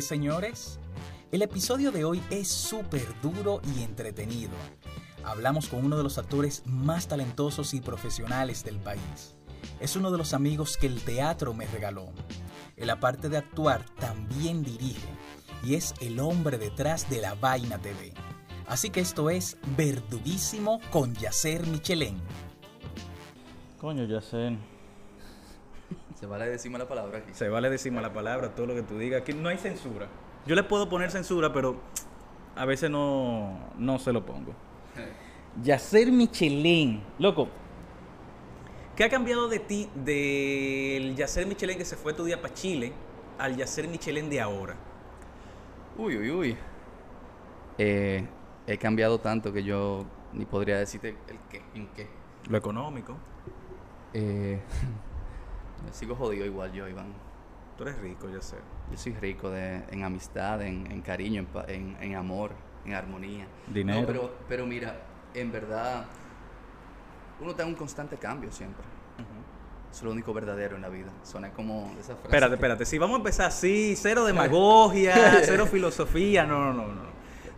¿Qué, señores? El episodio de hoy es súper duro y entretenido. Hablamos con uno de los actores más talentosos y profesionales del país. Es uno de los amigos que el teatro me regaló. La parte de actuar también dirige y es el hombre detrás de la Vaina TV. Así que esto es Verduguísimo con Yacer Michelén. Coño, Yacer. Se vale decir la palabra aquí. Se vale decir la palabra, todo lo que tú digas. Aquí no hay censura. Yo le puedo poner censura, pero a veces no, no se lo pongo. Yacer Michelén. Loco, ¿qué ha cambiado de ti del Yacer Michelén que se fue tu día para Chile al Yacer Michelén de ahora? Uy, uy, uy. Eh, he cambiado tanto que yo ni podría decirte el qué, en qué. Lo económico. Eh, sigo jodido igual yo, Iván. Tú eres rico, ya sé. Yo soy rico de, en amistad, en, en cariño, en, pa- en- en amor, en armonía. Dinero. No, pero, pero mira, en verdad, uno está en un constante cambio siempre. Eso es lo único verdadero en la vida. Suena como esa frase. Espérate, que- espérate. Si vamos a empezar así, cero demagogia, cero filosofía, no, no, no, no.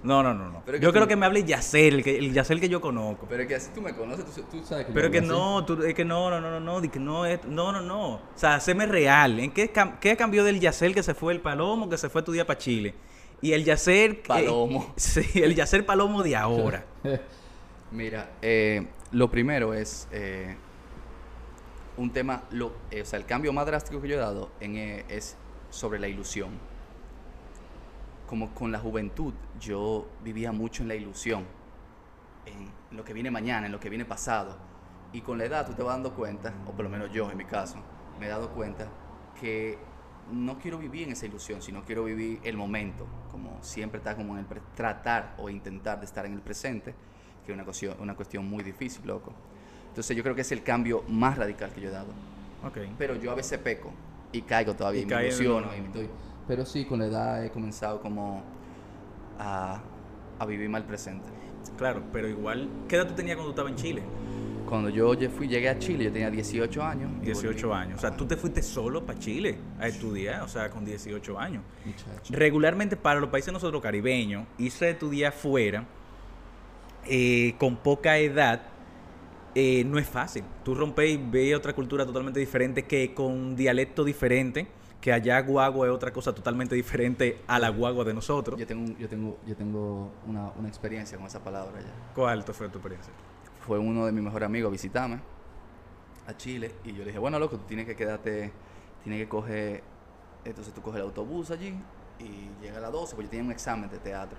No, no, no, no. Pero Yo tú- creo que me hable Yacer, el, que, el Yacer que yo conozco. Pero es que así tú me conoces, tú, tú sabes que Pero que no, tú- es que no, no, no, no, no, que no, es, no, no, no. O sea, haceme real. ¿En qué, cam- qué cambió del Yacer que se fue el Palomo, que se fue tu día para Chile? Y el Yacer... Palomo. sí, el Yacer Palomo de ahora. Mira, eh, lo primero es eh, un tema, lo, eh, o sea, el cambio más drástico que yo he dado en, eh, es sobre la ilusión. Como con la juventud, yo vivía mucho en la ilusión, en lo que viene mañana, en lo que viene pasado. Y con la edad tú te vas dando cuenta, o por lo menos yo en mi caso, me he dado cuenta que no quiero vivir en esa ilusión, sino quiero vivir el momento, como siempre está como en el tratar o intentar de estar en el presente, que es una cuestión, una cuestión muy difícil, loco. Entonces yo creo que es el cambio más radical que yo he dado. Ok. Pero yo a veces peco y caigo todavía Y y, me ilusiono y me estoy- Pero sí, con la edad he comenzado como a, a vivir más el presente. Claro, pero igual, ¿qué edad tú tenías cuando tú estabas en Chile? Cuando yo fui, llegué a Chile, yo tenía 18 años. y 18 volví. años. O sea, tú te fuiste solo para Chile a estudiar, o sea, con 18 años. Muchacho. Regularmente para los países nosotros caribeños, irse a estudiar fuera eh, con poca edad eh, no es fácil. Tú rompes y ves otra cultura totalmente diferente que con dialecto diferente, que allá guagua es otra cosa totalmente diferente a la guagua de nosotros. Yo tengo, yo tengo, yo tengo una, una experiencia con esa palabra ya. ¿Cuál fue tu experiencia? Fue uno de mis mejores amigos a visitarme a Chile y yo le dije, bueno, loco, tú tienes que quedarte, tienes que coger, entonces tú coges el autobús allí y llega a las 12, porque yo tenía un examen de teatro.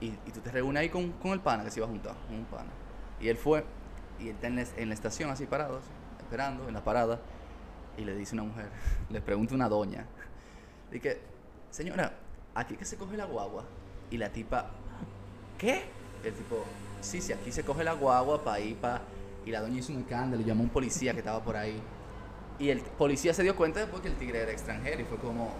Y, y tú te reúnes ahí con, con el pana que se iba a juntar, con un pana. Y él fue, y él está en la, en la estación así parado, así, esperando, en la parada, y le dice una mujer, le pregunta una doña, dice, señora, ¿aquí que se coge la guagua? Y la tipa, ¿qué? El tipo, sí, sí, aquí se coge la guagua para ir para... Y la doña hizo un escándalo, llamó a un policía que estaba por ahí. Y el policía se dio cuenta después que el tigre era extranjero y fue como,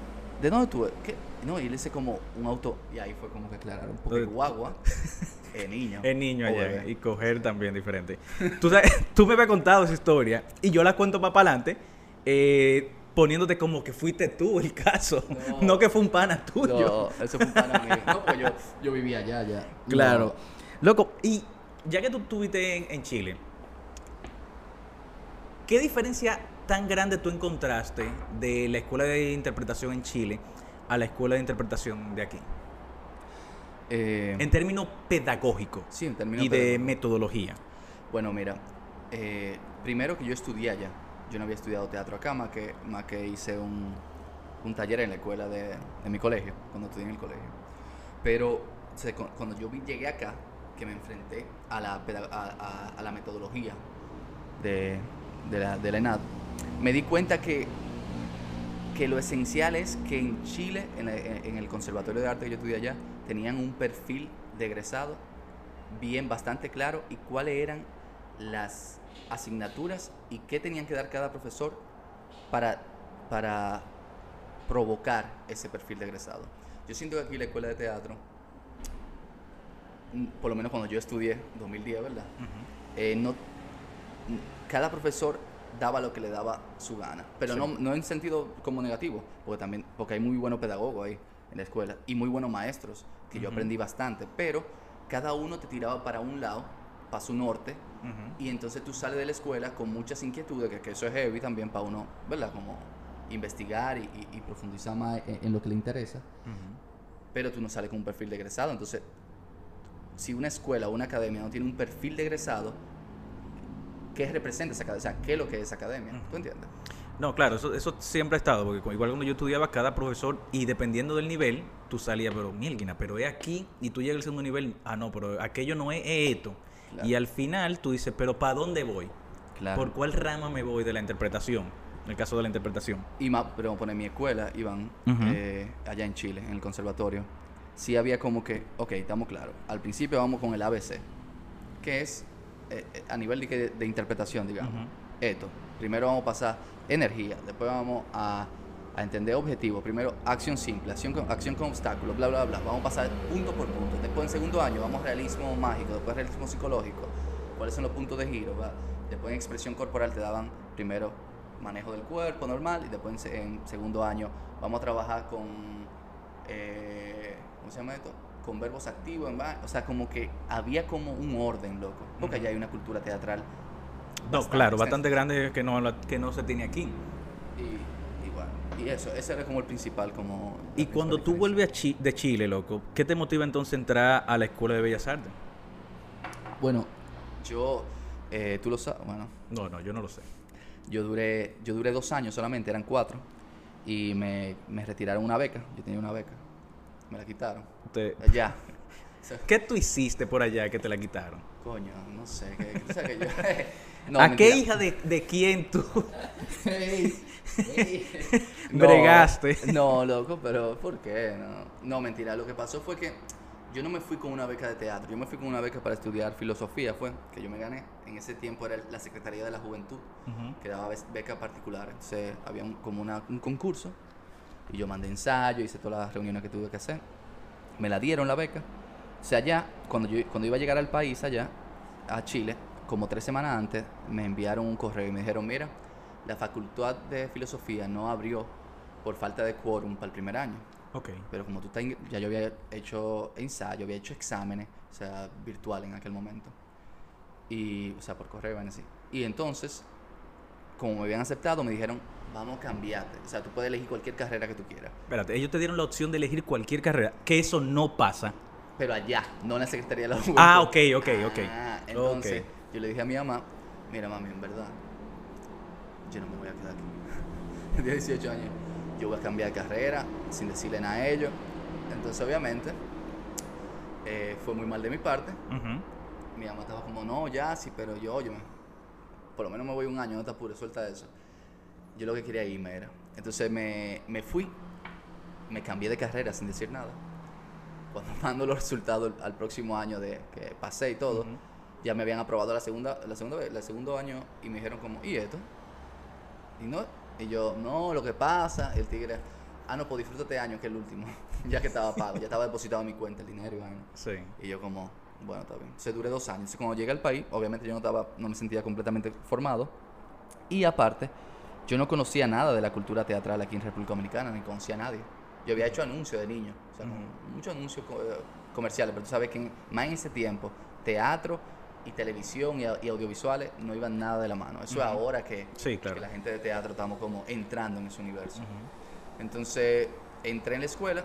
¿de dónde tú? ¿Qué? No, y él dice como un auto, y ahí fue como que aclararon, porque guagua es niño. Es niño allá y coger también diferente. Tú, sabes- tú me habías contado esa historia y yo la cuento para adelante eh, poniéndote como que fuiste tú el caso, no, No. que fue un pana tuyo. No, eso fue un pana mío. No, pues yo, yo vivía allá, ya. Claro. Loco, y ya que tú estuviste en, en Chile, ¿qué diferencia tan grande tú encontraste de la escuela de interpretación en Chile a la escuela de interpretación de aquí? Eh, En términos pedagógicos sí, en términos y de metodología. Bueno, mira, eh, primero que yo estudié allá. Yo no había estudiado teatro acá, más que, más que hice un, un taller en la escuela de, de mi colegio, cuando estudié en el colegio. Pero cuando yo llegué acá, que me enfrenté a la, a- a la metodología de, de la, de la ENAD, me di cuenta que, que lo esencial es que en Chile, en, la- en el Conservatorio de Arte que yo estudié allá, tenían un perfil de egresado bien bastante claro y cuáles eran las asignaturas y qué tenían que dar cada profesor para, para provocar ese perfil de egresado. Yo siento que aquí la escuela de teatro, mm, por lo menos cuando yo estudié, 2010, ¿verdad? Eh, no, cada profesor daba lo que le daba su gana, pero Sí. no, no en sentido como negativo, porque también porque hay muy buenos pedagogos ahí, en la escuela y muy buenos maestros, que yo Ujú. aprendí bastante, pero cada uno te tiraba para un lado, para su norte, y entonces tú sales de la escuela con muchas inquietudes, que, que eso es heavy también para uno, ¿verdad? Como investigar y, y- y profundizar más en, en lo que le interesa, pero tú no sales con un perfil de egresado. Entonces, si una escuela o una academia no tiene un perfil de egresado, ¿qué representa esa academia? O sea, ¿qué es lo que es esa academia? ¿Tú entiendes? No, claro, eso, eso siempre ha estado, porque igual cuando yo estudiaba, cada profesor, y dependiendo del nivel, tú salías, pero mielguina, pero es aquí, y tú llegas al segundo nivel, ah, no, pero aquello no es, es esto. Claro. Y al final tú dices, pero ¿para dónde voy? Claro. ¿Por cuál rama me voy de la interpretación? En el caso de la interpretación. Y más, pero vamos a poner mi escuela, Iván, eh, allá en Chile, en el conservatorio, sí había como que, ok, estamos claros. Al principio vamos con el ABC, que es eh, eh, a nivel de, interpretación, digamos. Esto. Primero vamos a pasar energía, después vamos a, a entender objetivos. Primero, acción simple, acción con, acción con obstáculos, bla, bla, bla. Vamos a pasar punto por punto. Después, en segundo año, vamos a realismo mágico, después realismo psicológico. ¿Cuáles son los puntos de giro? va? Después, en expresión corporal, te daban primero manejo del cuerpo normal y después, en, en segundo año, vamos a trabajar con. eh, ¿Cómo se llama esto? Con verbos activos, va- o sea, como que había como un orden, loco. Porque allá hay una cultura teatral No, claro, bastante grande que no, que no se tiene aquí. Y, y eso, ese era como el principal, como... Y cuando tú vuelves a Chi- de Chile, loco, ¿qué te motiva entonces a entrar a la Escuela de Bellas Artes? Bueno, yo, eh, tú lo sabes, bueno, No, no, yo no lo sé. yo duré, yo duré dos años solamente, eran cuatro, y me, me retiraron una beca, yo tenía una beca, me la quitaron, Te- ya, ¿Qué tú hiciste por allá que te la quitaron? coño, no sé, que, tú sabes que yo... No, ¿A qué hija de, de quién tú? Bregaste. No, loco, pero ¿por qué? No, no, mentira. Lo que pasó fue que yo no me fui con una beca de teatro. Yo me fui con una beca para estudiar filosofía, fue que yo me gané. En ese tiempo era la Secretaría de la Juventud que daba be- beca particular. Entonces había un- como una- un concurso y yo mandé ensayo, hice todas las reuniones que tuve que hacer. Me la dieron la beca. O sea, allá, cuando yo cuando iba a llegar al país, allá, a Chile, como tres semanas antes, me enviaron un correo y me dijeron, mira, la facultad de filosofía no abrió por falta de quórum para el primer año. Ok. Pero como tú estás, ya yo había hecho ensayo, había hecho exámenes, o sea, virtual en aquel momento. Y, o sea, por correo, van así. Y entonces, como me habían aceptado, me dijeron, vamos a cambiarte. O sea, tú puedes elegir cualquier carrera que tú quieras. Espérate, ellos te dieron la opción de elegir cualquier carrera, que eso no pasa. Pero allá, no en la Secretaría de la Juventud. Ah, ok, ok, ok. Ah, entonces, Ok. Yo le dije a mi mamá, mira mami, en verdad, yo no me voy a quedar aquí. De 18 años, yo voy a cambiar de carrera sin decirle nada a ellos. Entonces, obviamente, eh, fue muy mal de mi parte. Mi mamá estaba como, no, ya, sí, pero yo, óyeme, por lo menos me voy un año, no te apures, suelta eso. Yo lo que quería irme era. Entonces me, me fui, me cambié de carrera sin decir nada. Cuando mando los resultados al próximo año de que pasé y todo. Ya me habían aprobado la segunda, la segunda vez, el segundo año y me dijeron como, ¿y esto? Y no, y yo, no, lo que pasa, el tigre, ah, no, pues disfruta este año que el último, ya que estaba pago, ya estaba depositado en mi cuenta el dinero y vaina. Sí. Y yo como, bueno, está bien. Se duré dos años. Entonces, cuando llegué al país, obviamente yo no, estaba, no me sentía completamente formado. Y aparte, yo no conocía nada de la cultura teatral aquí en República Dominicana, ni conocía a nadie. Yo había hecho anuncios de niño, o sea, como muchos anuncios eh, comerciales, pero tú sabes que en- más en ese tiempo, teatro y televisión y, au- y audiovisuales no iban nada de la mano. Eso es ahora que, Sí, claro. que la gente de teatro estamos como entrando en ese universo. Entonces entré en la escuela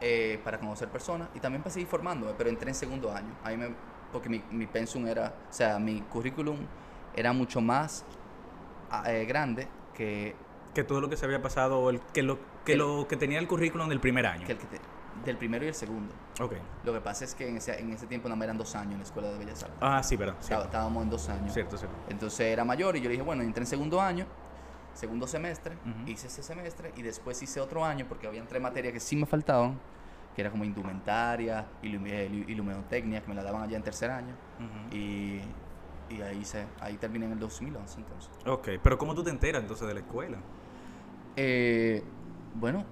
eh, para conocer personas y también para seguir formándome, pero entré en segundo año. Ahí me, porque mi, mi pensum era, o sea, mi currículum era mucho más ah, eh, grande que, Que todo lo que se había pasado, el, que, lo, que Que- lo que tenía el currículum del primer año. que el que te- del primero y el segundo. Ok. Lo que pasa es que en ese, en ese tiempo nada más eran dos años en la Escuela de Bellas Artes. Ah, sí, verdad. Estaba- Estábamos en dos años. cierto. cierto. Entonces era mayor y yo le dije, bueno, entré en segundo año, segundo semestre, hice ese semestre y después hice otro año porque habían tres materias que sí me faltaban, que era como indumentaria, ilumi- eh, ilu- iluminotecnia, que me la daban allá en tercer año. Y, y ahí, hice, ahí terminé en el 2011 entonces. Ok, pero ¿cómo tú te enteras entonces de la escuela? Eh, bueno,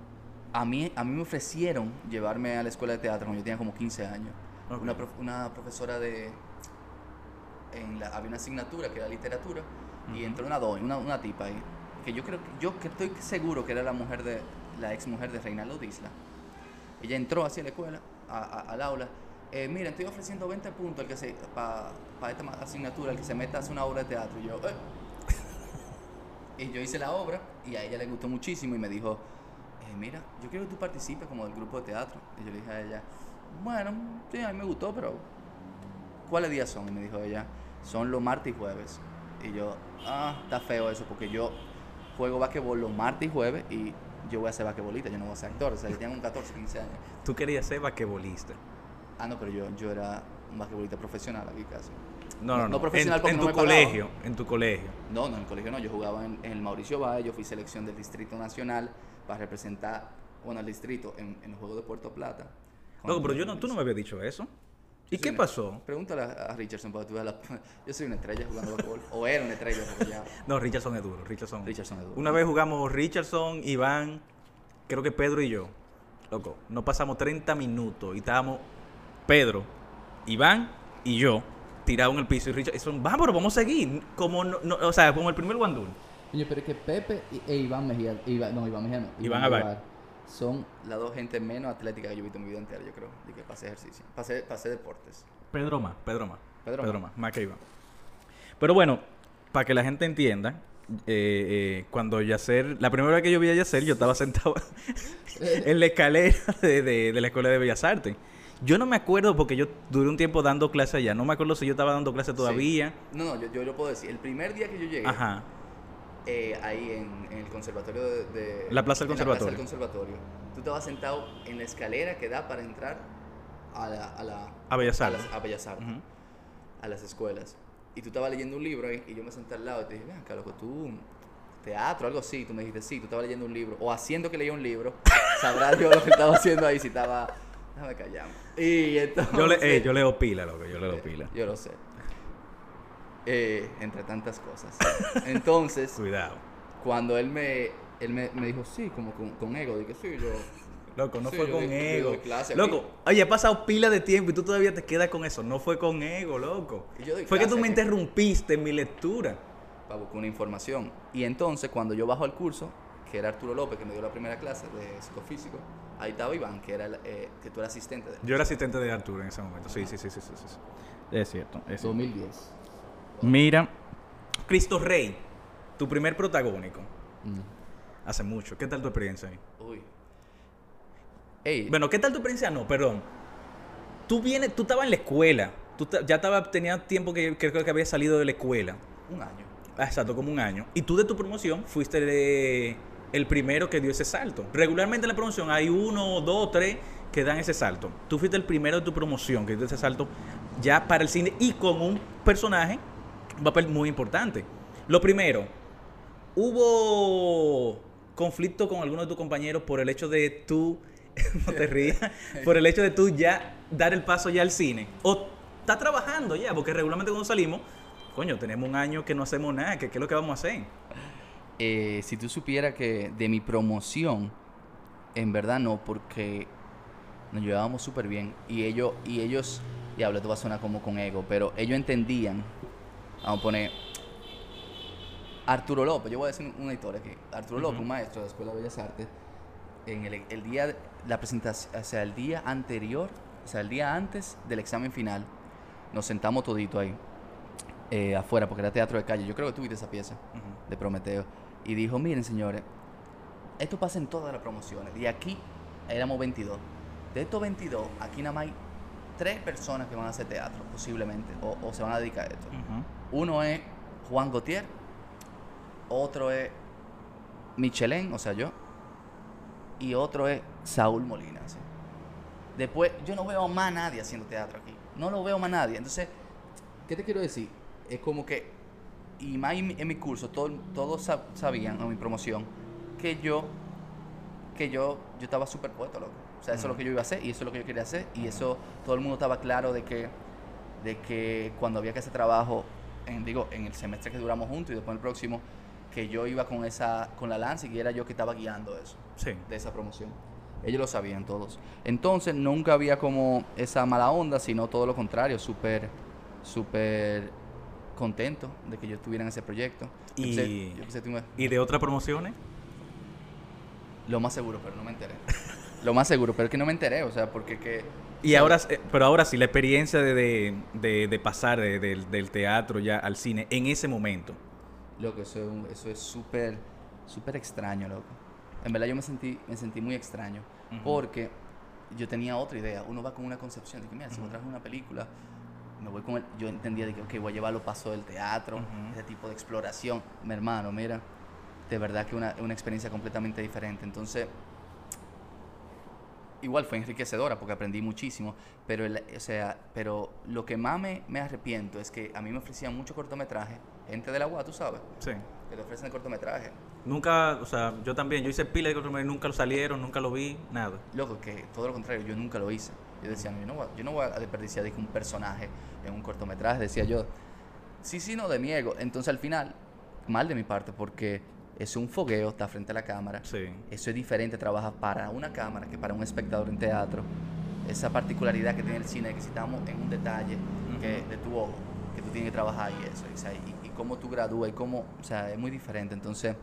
a mí, a mí me ofrecieron llevarme a la escuela de teatro cuando yo tenía como 15 años. Una, prof- una profesora de... En la, había una asignatura que era literatura y entró una doña, una, una tipa ahí, que yo creo que yo que estoy seguro que era la mujer de la ex mujer de Reinaldo Disla. Ella entró así a la escuela, a- a- al aula. Eh, mira, estoy ofreciendo 20 puntos para esta ma- asignatura, al que se meta a hacer una obra de teatro. Y yo, "Eh". Y yo hice la obra y a ella le gustó muchísimo y me dijo, eh, mira, yo quiero que tú participes como del grupo de teatro. Y yo le dije a ella, bueno, sí, a mí me gustó, pero ¿cuáles días son? Y me dijo ella, son los martes y jueves. Y yo, ah, está feo eso, porque yo juego basquetbol los martes y jueves y yo voy a ser basquetbolista, yo no voy a ser actor, o sea, yo tengo un 14, 15 años. Tú querías ser basquetbolista. Ah, no, pero yo, yo era un basquetbolista profesional aquí casi. No, no, No- no. profesional en, porque en no tu pagaba. colegio, en tu colegio. No, no, en el colegio no, yo jugaba en, en el Mauricio Valle, yo fui selección del Distrito Nacional para representar, bueno, al distrito en, en el juego de Puerto Plata. Loco, pero yo no, tú no me habías dicho eso. ¿Y qué pasó? Pregúntale a Richardson para que tú la... Yo soy una estrella jugando basquetbol, o era una estrella, porque ya... No, Richardson es duro. Richardson, Richardson es duro. Una vez jugamos Richardson, Iván, creo que Pedro y yo. Loco, no pasamos 30 minutos y estábamos Pedro, Iván y yo tirados en el piso. Y Richardson, vamos, pero vamos a seguir. Como no, no- o sea, como el primer guandul. Coño, pero es que Pepe y- e Iván Mejía, Iván- no, Iván Mejía no, Iván Abad. Abad, son Las dos gente menos atlética que yo he visto en mi vida entera, yo creo, de que pasé ejercicio, pasé, pasé deportes. Pedro más, Pedro más. Pedro Pedro, más. más, que Iván. Pero bueno, para que la gente entienda, eh, eh, cuando Yacer, la primera vez que yo vi a Yacer, yo estaba sentado en la escalera de, de- de la Escuela de Bellas Artes. Yo no me acuerdo porque yo duré un tiempo dando clases allá. No me acuerdo si yo estaba dando clases todavía. Sí. No, no, yo, yo lo puedo decir. El primer día que yo llegué, Ajá. Eh, ahí en, en el conservatorio de, de- La plaza del la plaza conservatorio. del conservatorio, tú estabas sentado en la escalera que da para entrar a la... A, la, A Bellas a Artes. las- a Bellas Artes, Ujú. a las escuelas. Y tú estabas leyendo un libro ahí y yo me senté al lado y te dije, ven acá, loco, tú... Teatro, algo así. Tú me dijiste, sí, tú estabas leyendo un libro. O haciendo que leía un libro. Sabrás yo lo que estaba haciendo ahí si estaba... Déjame callarme. Y entonces... Yo, le, eh, yo leo pila, loco. Yo leo pila. Yo lo sé. Eh, entre tantas cosas. Entonces, Cuidado. cuando él me, él me, me dijo, sí, como con, con ego, dije, sí, yo... Loco, no Sí, fue con ego. clase Loco, aquí. oye, ha pasado pila de tiempo y tú todavía te quedas con eso. No fue con ego, loco. Y yo doy Fue que tú me interrumpiste en mi lectura. para buscar una información. Y entonces, cuando yo bajo al curso, que era Arturo López, que me dio la primera clase de psicofísico, ahí estaba Iván, que, era el, eh, que tú eras asistente de él. Yo era asistente de Arturo en ese momento. Sí, sí, sí, sí, sí. sí. Es cierto. Es cierto. 2010. Mira, Cristo Rey, tu primer protagónico. Mm. Hace mucho. ¿Qué tal tu experiencia ahí? Uy. Ey, Bueno, ¿qué tal tu experiencia? No, perdón. Tú vienes, tú estabas en la escuela. Tú ya estaba, tenía tiempo que que creo que había salido de la escuela. un año. Ah, Exacto, como un año. Y tú de tu promoción fuiste de- el primero que dio ese salto. Regularmente en la promoción hay uno, dos, tres que dan ese salto. Tú fuiste el primero de tu promoción que dio ese salto ya para el cine y con un personaje, un papel muy importante. Lo primero, hubo conflicto con alguno de tus compañeros por el hecho de tú, no te rías, por el hecho de tú ya dar el paso ya al cine. O estás trabajando ya, porque regularmente cuando salimos, coño, tenemos un año que no hacemos nada, que qué es lo que vamos a hacer. Eh, si tú supieras que de mi promoción, en verdad no, porque nos llevábamos súper bien. Y ellos, y ellos, diablo, esto va a sonar como con ego, pero ellos entendían, vamos a poner, Arturo López, yo voy a decir una historia aquí. Arturo López, un maestro de la Escuela de Bellas Artes, en el, el día, de la presentación, o sea, el día anterior, o sea, el día antes del examen final, nos sentamos todito ahí, eh, afuera, porque era teatro de calle. Yo creo que tú viste esa pieza de Prometeo. Y dijo, miren señores, esto pasa en todas las promociones. Y aquí éramos 22. De estos 22, aquí nada más hay tres personas que van a hacer teatro, posiblemente, o, o se van a dedicar a esto. Uno es Juan Gautier, otro es Michelin, o sea, yo, y otro es Saúl Molina. ¿sí? Después, yo no veo más nadie haciendo teatro aquí. No lo veo más nadie. Entonces, ¿qué te quiero decir? Es como que, y más en mi, curso, todo- todos sab- sabían, en mi promoción, que yo, que yo, yo estaba súper puesto, loco. O sea, eso es lo que yo iba a hacer y eso es lo que yo quería hacer. Y eso, todo el mundo estaba claro de que, de que cuando había que hacer trabajo, en, digo, en el semestre que duramos juntos y después en el próximo, que yo iba con esa, con la lanza y que era yo que estaba guiando eso Sí. de esa promoción. Ellos lo sabían todos. Entonces nunca había como esa mala onda, sino todo lo contrario, súper, súper contento de que yo estuviera en ese proyecto. Yo pensé- yo pensé ¿Y de otras promociones? lo más seguro, pero no me enteré. Lo más seguro, pero es que no me enteré, o sea, porque que... Y ahora, eh, pero ahora sí, la experiencia de, de, de- de pasar de- del- del teatro ya al cine en ese momento. Loco, eso es un- eso es súper, súper extraño, loco. En verdad yo me sentí, me sentí muy extraño, porque yo tenía otra idea. Uno va con una concepción de que, mira, si me traje una película, me voy con el... Yo entendía de que, ok, voy a llevar los pasos del teatro, ese tipo de exploración. Mi hermano, mira, de verdad que una, una experiencia completamente diferente. Entonces, igual fue enriquecedora porque aprendí muchísimo, pero, el- o sea, pero lo que más me, me arrepiento es que a mí me ofrecían mucho cortometraje, gente de la UA, tú sabes, Sí. que te ofrecen el cortometraje. Nunca, o sea, yo también, yo hice pila de cortometrajes, nunca lo salieron, nunca lo vi, nada. Loco, que todo lo contrario, yo nunca lo hice. Yo decía, no, yo no voy, yo no voy a desperdiciar un personaje en un cortometraje, decía yo. Sí, sí, no, de niego. Entonces al final, mal de mi parte, porque es un fogueo, está frente a la cámara. Sí. Eso es diferente, trabaja para una cámara que para un espectador en teatro. Esa particularidad que tiene el cine, que si estamos en un detalle que, de tu ojo, que tú tienes que trabajar y eso, sea, y, y cómo tú gradúas y cómo, o sea, es muy diferente. Entonces,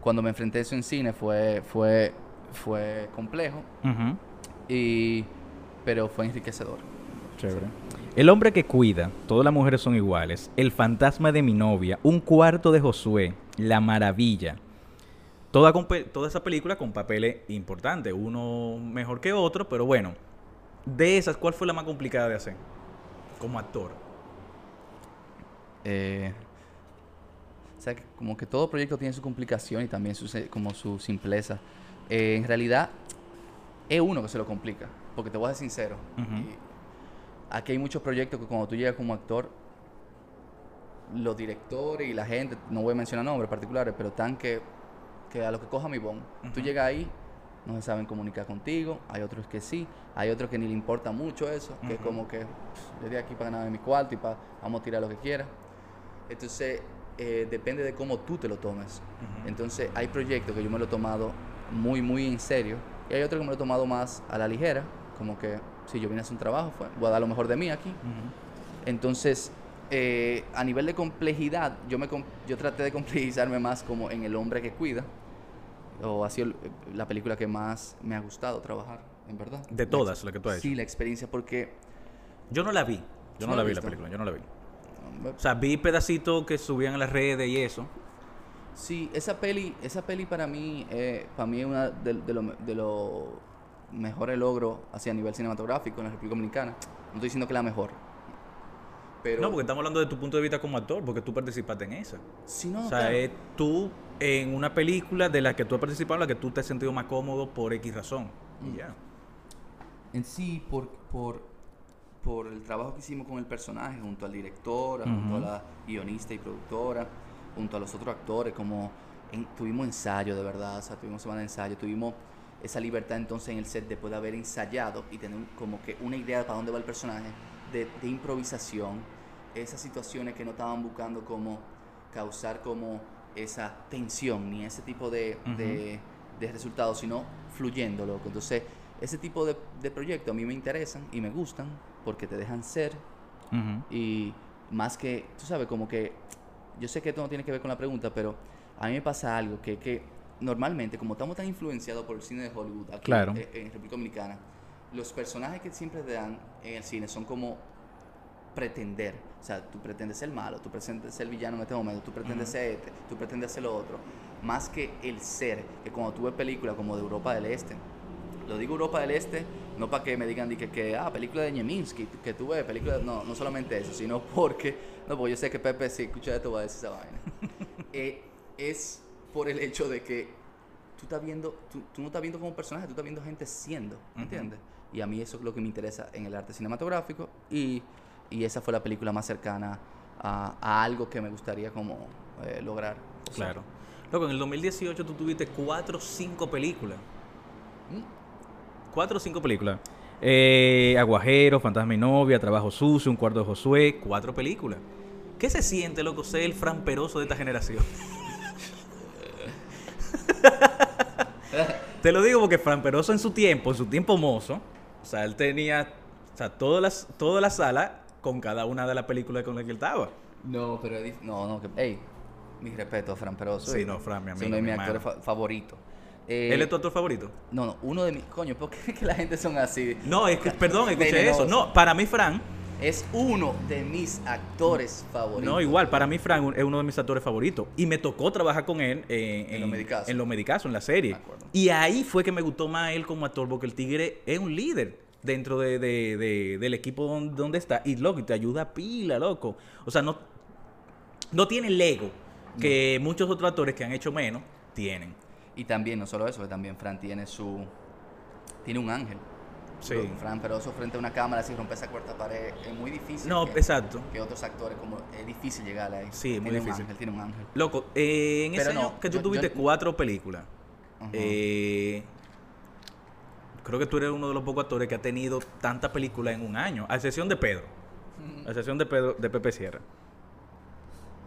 cuando me enfrenté a eso en cine fue, fue, fue complejo, Ujú. y, pero fue enriquecedor. Chévere. El hombre que cuida, todas las mujeres son iguales, El fantasma de mi novia, Un cuarto de Josué, La maravilla. Toda, esa película con papeles importantes, uno mejor que otro, pero bueno. De esas, ¿cuál fue la más complicada de hacer? Como actor. Eh, o sea, que como que todo proyecto tiene su complicación y también su, como su simpleza. Eh, en realidad, es uno que se lo complica, porque te voy a ser sincero. Y aquí hay muchos proyectos que cuando tú llegas como actor, los directores y la gente, no voy a mencionar nombres particulares, pero están que, que a lo que coja mi bon. Tú llegas ahí, no se saben comunicar contigo, hay otros que sí, hay otros que ni le importa mucho eso, que es como que "Pff, yo estoy aquí para ganar mi cuarto y para, vamos a tirar lo que quiera. Entonces, eh, depende de cómo tú te lo tomes. Entonces, hay proyectos que yo me lo he tomado muy, muy en serio. Y hay otros que me lo he tomado más a la ligera. Como que, si yo vine a hacer un trabajo, fue, voy a dar lo mejor de mí aquí. Entonces, eh, a nivel de complejidad, yo, me, yo traté de complejizarme más como en El hombre que cuida. O ha sido el- la película que más me ha gustado trabajar, en verdad. De todas, la que tú has Sí, hecho. la experiencia, porque... Yo no la vi. Yo ¿Sí no la vi la película, yo no la vi. O sea, vi pedacitos que subían en las redes y eso. Sí, esa peli, esa peli para mí, eh, para mí es una de, de de los mejores logros hacia nivel cinematográfico en la República Dominicana. No estoy diciendo que la mejor. Pero No, porque estamos hablando de tu punto de vista como actor, porque tú participaste en esa. si no, o sea, claro. es tú en una película de la que tú has participado, en la que tú te has sentido más cómodo por X razón. Y Mm. ya. en sí por, por, por el trabajo que hicimos con el personaje, junto al director, junto a la guionista y productora, junto a los otros actores, como en- tuvimos ensayo de verdad, o sea, tuvimos semana de ensayo, tuvimos esa libertad entonces en el set de haber ensayado y tener como que una idea de para dónde va el personaje, de, de improvisación, esas situaciones que no estaban buscando como causar como esa tensión ni ese tipo de, Ujú. de, de resultados, sino fluyendo, loco. Entonces, ese tipo de, de proyectos a mí me interesan y me gustan porque te dejan ser Ujú. y más que, tú sabes, como que, yo sé que esto no tiene que ver con la pregunta, pero a mí me pasa algo que, que normalmente, como estamos tan influenciados por el cine de Hollywood aquí Claro. en, en República Dominicana, los personajes que siempre te dan en el cine son como pretender. O sea, tú pretendes ser malo, tú pretendes ser villano en este momento, tú pretendes ser este, tú pretendes ser lo otro. Más que el ser, que cuando tú ves películas como de Europa del Este, lo digo Europa del Este, no para que me digan di que, que, ah, película de Ñeminski, que tú ves, película, no, no solamente eso, sino porque, no, porque yo sé que Pepe si escucha esto va a decir esa vaina. Eh, es por el hecho de que tú estás viendo, tú, tú no estás viendo como personaje, tú estás viendo gente siendo. ¿entiendes? Y a mí eso es lo que me interesa en el arte cinematográfico y, y esa fue la película más cercana a, a algo que me gustaría como eh, lograr. Claro. Loco, en el 2018 tú tuviste cuatro o cinco películas. Cuatro o cinco películas. Eh, Aguajero, Fantasma y Novia, Trabajo Sucio, Un Cuarto de Josué. Cuatro películas. ¿Qué se siente, loco, ser el framperoso de esta generación? Te lo digo porque Framperoso en su tiempo, en su tiempo mozo, o sea, él tenía, o sea, todas las, toda la sala con cada una de las películas con las que él estaba. No, pero no, no, que, hey, mi respeto a Fran Peroso. Sí, eh, no, Fran, mi amigo, uno de mi mis actores fa- favoritos. Eh, ¿Él es tu actor favorito? No, no, uno de mis... Coño, ¿por qué es que la gente son así? No, es que- perdón, escuché eso. No, para mí Fran, Es uno de mis actores favoritos. no, igual, para mí Fran es uno de mis actores favoritos. Y me tocó trabajar con él en, En Los Medicazos. En los medicazos, en la serie. Y ahí fue que me gustó más él como actor, porque el tigre es un líder dentro de, de- de- del equipo donde, donde está. Y loco, te ayuda a pila, loco. O sea, no, no tiene el ego que muchos otros actores que han hecho menos tienen. Y también, no solo eso, también Fran tiene su... Tiene un ángel. Sí. Fran Peroso frente a una cámara, si rompe esa cuarta pared, es muy difícil. No, que, exacto. Que otros actores, como es difícil llegar ahí. Sí, es muy difícil. Un ángel, tiene un ángel. Loco, eh, en Pero ese no, año que tú yo- tuviste yo- cuatro películas, eh, creo que tú eres uno de los pocos actores que ha tenido tantas películas en un año, a excepción de Pedro, a excepción de Pedro, de Pepe Sierra.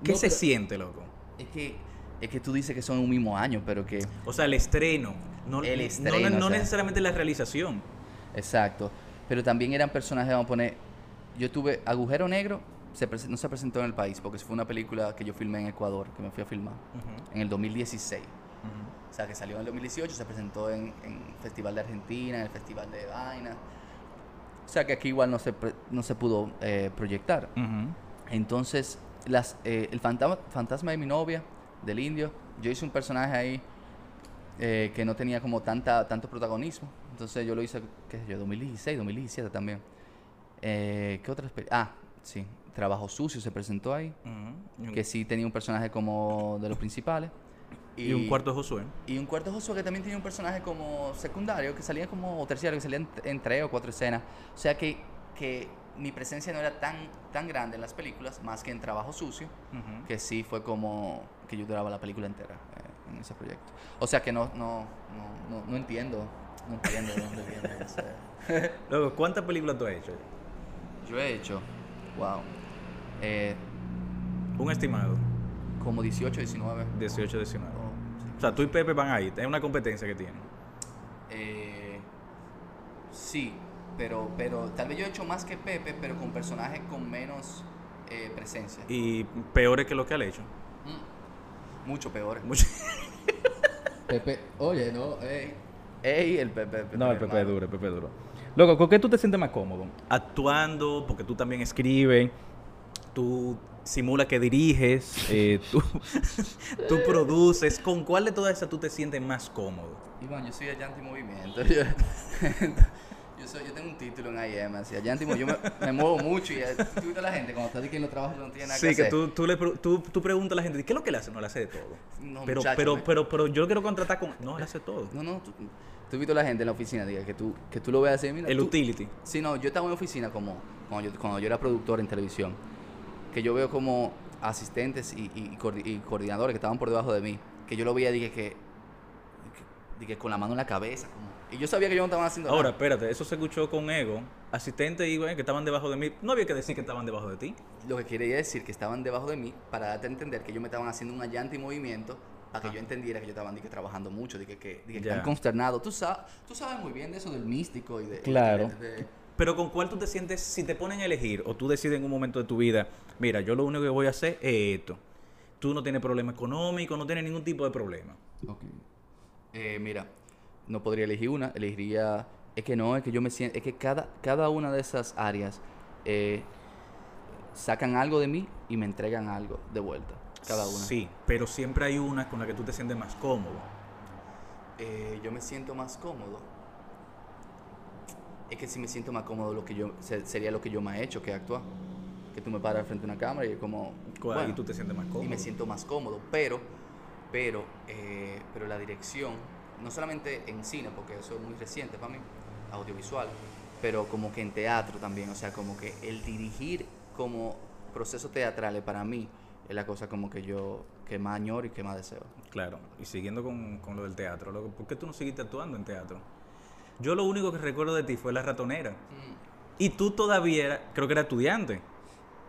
¿Qué No, se siente, loco? Es que, es que tú dices que son un mismo año, pero que... O sea, el estreno, no, El no- estreno, no, o sea. necesariamente la realización. Exacto. Pero también eran personajes, vamos a poner... Yo tuve Agujero Negro, se no se presentó en el país, porque fue una película que yo filmé en Ecuador, que me fui a filmar, en el 2016. O sea, que salió en el 2018, se presentó en, en Festival de Argentina, en el Festival de Vaina. O sea, que aquí igual no se, pre- no se pudo eh, proyectar. Entonces, las, eh, el fantasma, fantasma de mi novia, del indio, yo hice un personaje ahí eh, que no tenía como tanta, tanto protagonismo. Entonces yo lo hice, qué sé yo, 2016, 2017 también. Eh, ¿Qué otra experiencia? Ah, sí, Trabajo Sucio se presentó ahí, que sí tenía un personaje como de los principales. y un cuarto de Josué. Y un cuarto Josué que también tenía un personaje como secundario, que salía como, o terciario, que salía en, en tres o cuatro escenas. O sea que, que mi presencia no era tan, tan grande en las películas, más que en Trabajo Sucio, que sí fue como que yo duraba la película entera eh, en ese proyecto. O sea que no, no, no, no, no entiendo, no entiendo de dónde viene ese... Loco, ¿cuántas películas tú has hecho? Yo he hecho, wow, eh, Un estimado, como 18, 19. 18, 19. Oh, sí. O sea, tú y Pepe van ahí, es una competencia que tienen. Eh, sí, pero, pero tal vez yo he hecho más que Pepe, pero con personajes con menos eh, presencia. Y peores que lo que han hecho. Mm, Mucho peor. Mucho- Pepe, oye, no, ey. Ey, el Pepe. Pepe No, el Pepe es duro, el Pepe es duro. Loco, ¿con qué tú te sientes más cómodo? Actuando, porque tú también escribes, tú simulas que diriges, eh, tú, tú produces. ¿Con cuál de todas esas tú te sientes más cómodo? Iván, yo soy allá antimovimiento. Yo, yo, soy, yo tengo un título en IM, así, allá antimovimiento. Yo me, me muevo mucho y eh, tú a la gente cuando está diciendo trabajo no tiene nada Sí, que que hacer. tú, tú, le, tú, tú preguntas a la gente, ¿qué es lo que le hace? No, le hace de todo. No, pero, muchacho, pero, me- pero, pero yo lo quiero contratar con... No, él hace todo. No, no, tú, tú viste a la gente en la oficina, diga, que tú, que tú lo veas así, mira. El tú- utility. Sí, no, yo estaba en oficina como cuando yo, cuando yo era productor en televisión, que yo veo como asistentes y, y, y coordi- y coordinadores que estaban por debajo de mí, que yo lo veía, dije que, que- dije, con la mano en la cabeza, como, y yo sabía que ellos no estaban haciendo Ahora, nada. espérate, eso se escuchó con ego. Asistentes y güey, que estaban debajo de mí. No había que decir que estaban debajo de ti. Lo que quería decir que estaban debajo de mí para darte a entender que ellos me estaban haciendo un allante y movimiento para que yo entendiera que yo estaban dije, trabajando mucho, dije, que, dije, que Ya. están consternados. Tú, sabes tú sabes muy bien de eso del místico y de... Claro. de- de- Pero con cuál tú te sientes, si te ponen a elegir o tú decides en un momento de tu vida, mira, yo lo único que voy a hacer es esto. Tú no tienes problema económico, no tienes ningún tipo de problema. Ok. Eh, mira, no podría elegir una, elegiría... Es que no, es que yo me siento... Es que cada, cada una de esas áreas eh, sacan algo de mí y me entregan algo de vuelta. Cada una. Sí, pero siempre hay una con la que tú te sientes más cómodo. Eh, yo me siento más cómodo. Es que si me siento más cómodo, lo que yo se- sería lo que yo me he hecho, que actuar. Que tú me paras frente a una cámara y es como... ¿Cuál? bueno, y tú te sientes más cómodo. y me siento más cómodo. Pero, pero, eh, pero la dirección, no solamente en cine, porque eso es muy reciente para mí, audiovisual, pero como que en teatro también, o sea, como que el dirigir como proceso teatral para mí es la cosa como que yo, que más añoro y que más deseo. Claro, y siguiendo con, con lo del teatro, loco, ¿por qué tú no seguiste actuando en teatro? Yo lo único que recuerdo de ti fue La Ratonera. Y tú todavía, era- creo que era estudiante.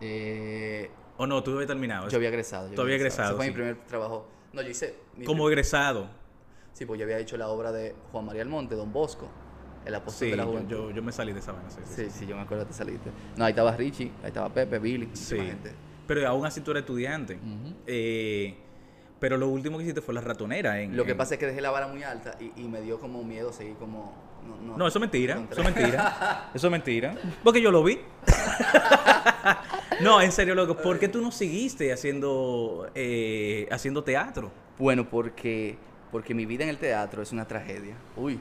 Eh, ¿O no? Tú habías terminado. Yo había egresado. yo Tú habías había egresado, Ese fue sí. mi primer trabajo. No, yo hice... mi Como egresado. Sí, pues yo había hecho la obra de Juan María Almonte, Don Bosco, el apóstol Sí, de la juventud. yo, yo me salí de esa vaina. Sí, sí, Sí, sí, yo me acuerdo que te saliste. No, ahí estaba Richie, ahí estaba Pepe, Billy, Sí. gente. Pero aún así tú eres estudiante. Eh, Pero lo último que hiciste fue la ratonera. En, Lo que en- pasa es que dejé la vara muy alta y, y me dio como miedo seguir como... No, No, eso es mentira. encontré- Eso es mentira. Eso es mentira. Porque yo lo vi. no, en serio, loco. ¿Por qué tú no seguiste haciendo, eh, haciendo teatro? Bueno, porque, porque mi vida en el teatro es una tragedia. Uy.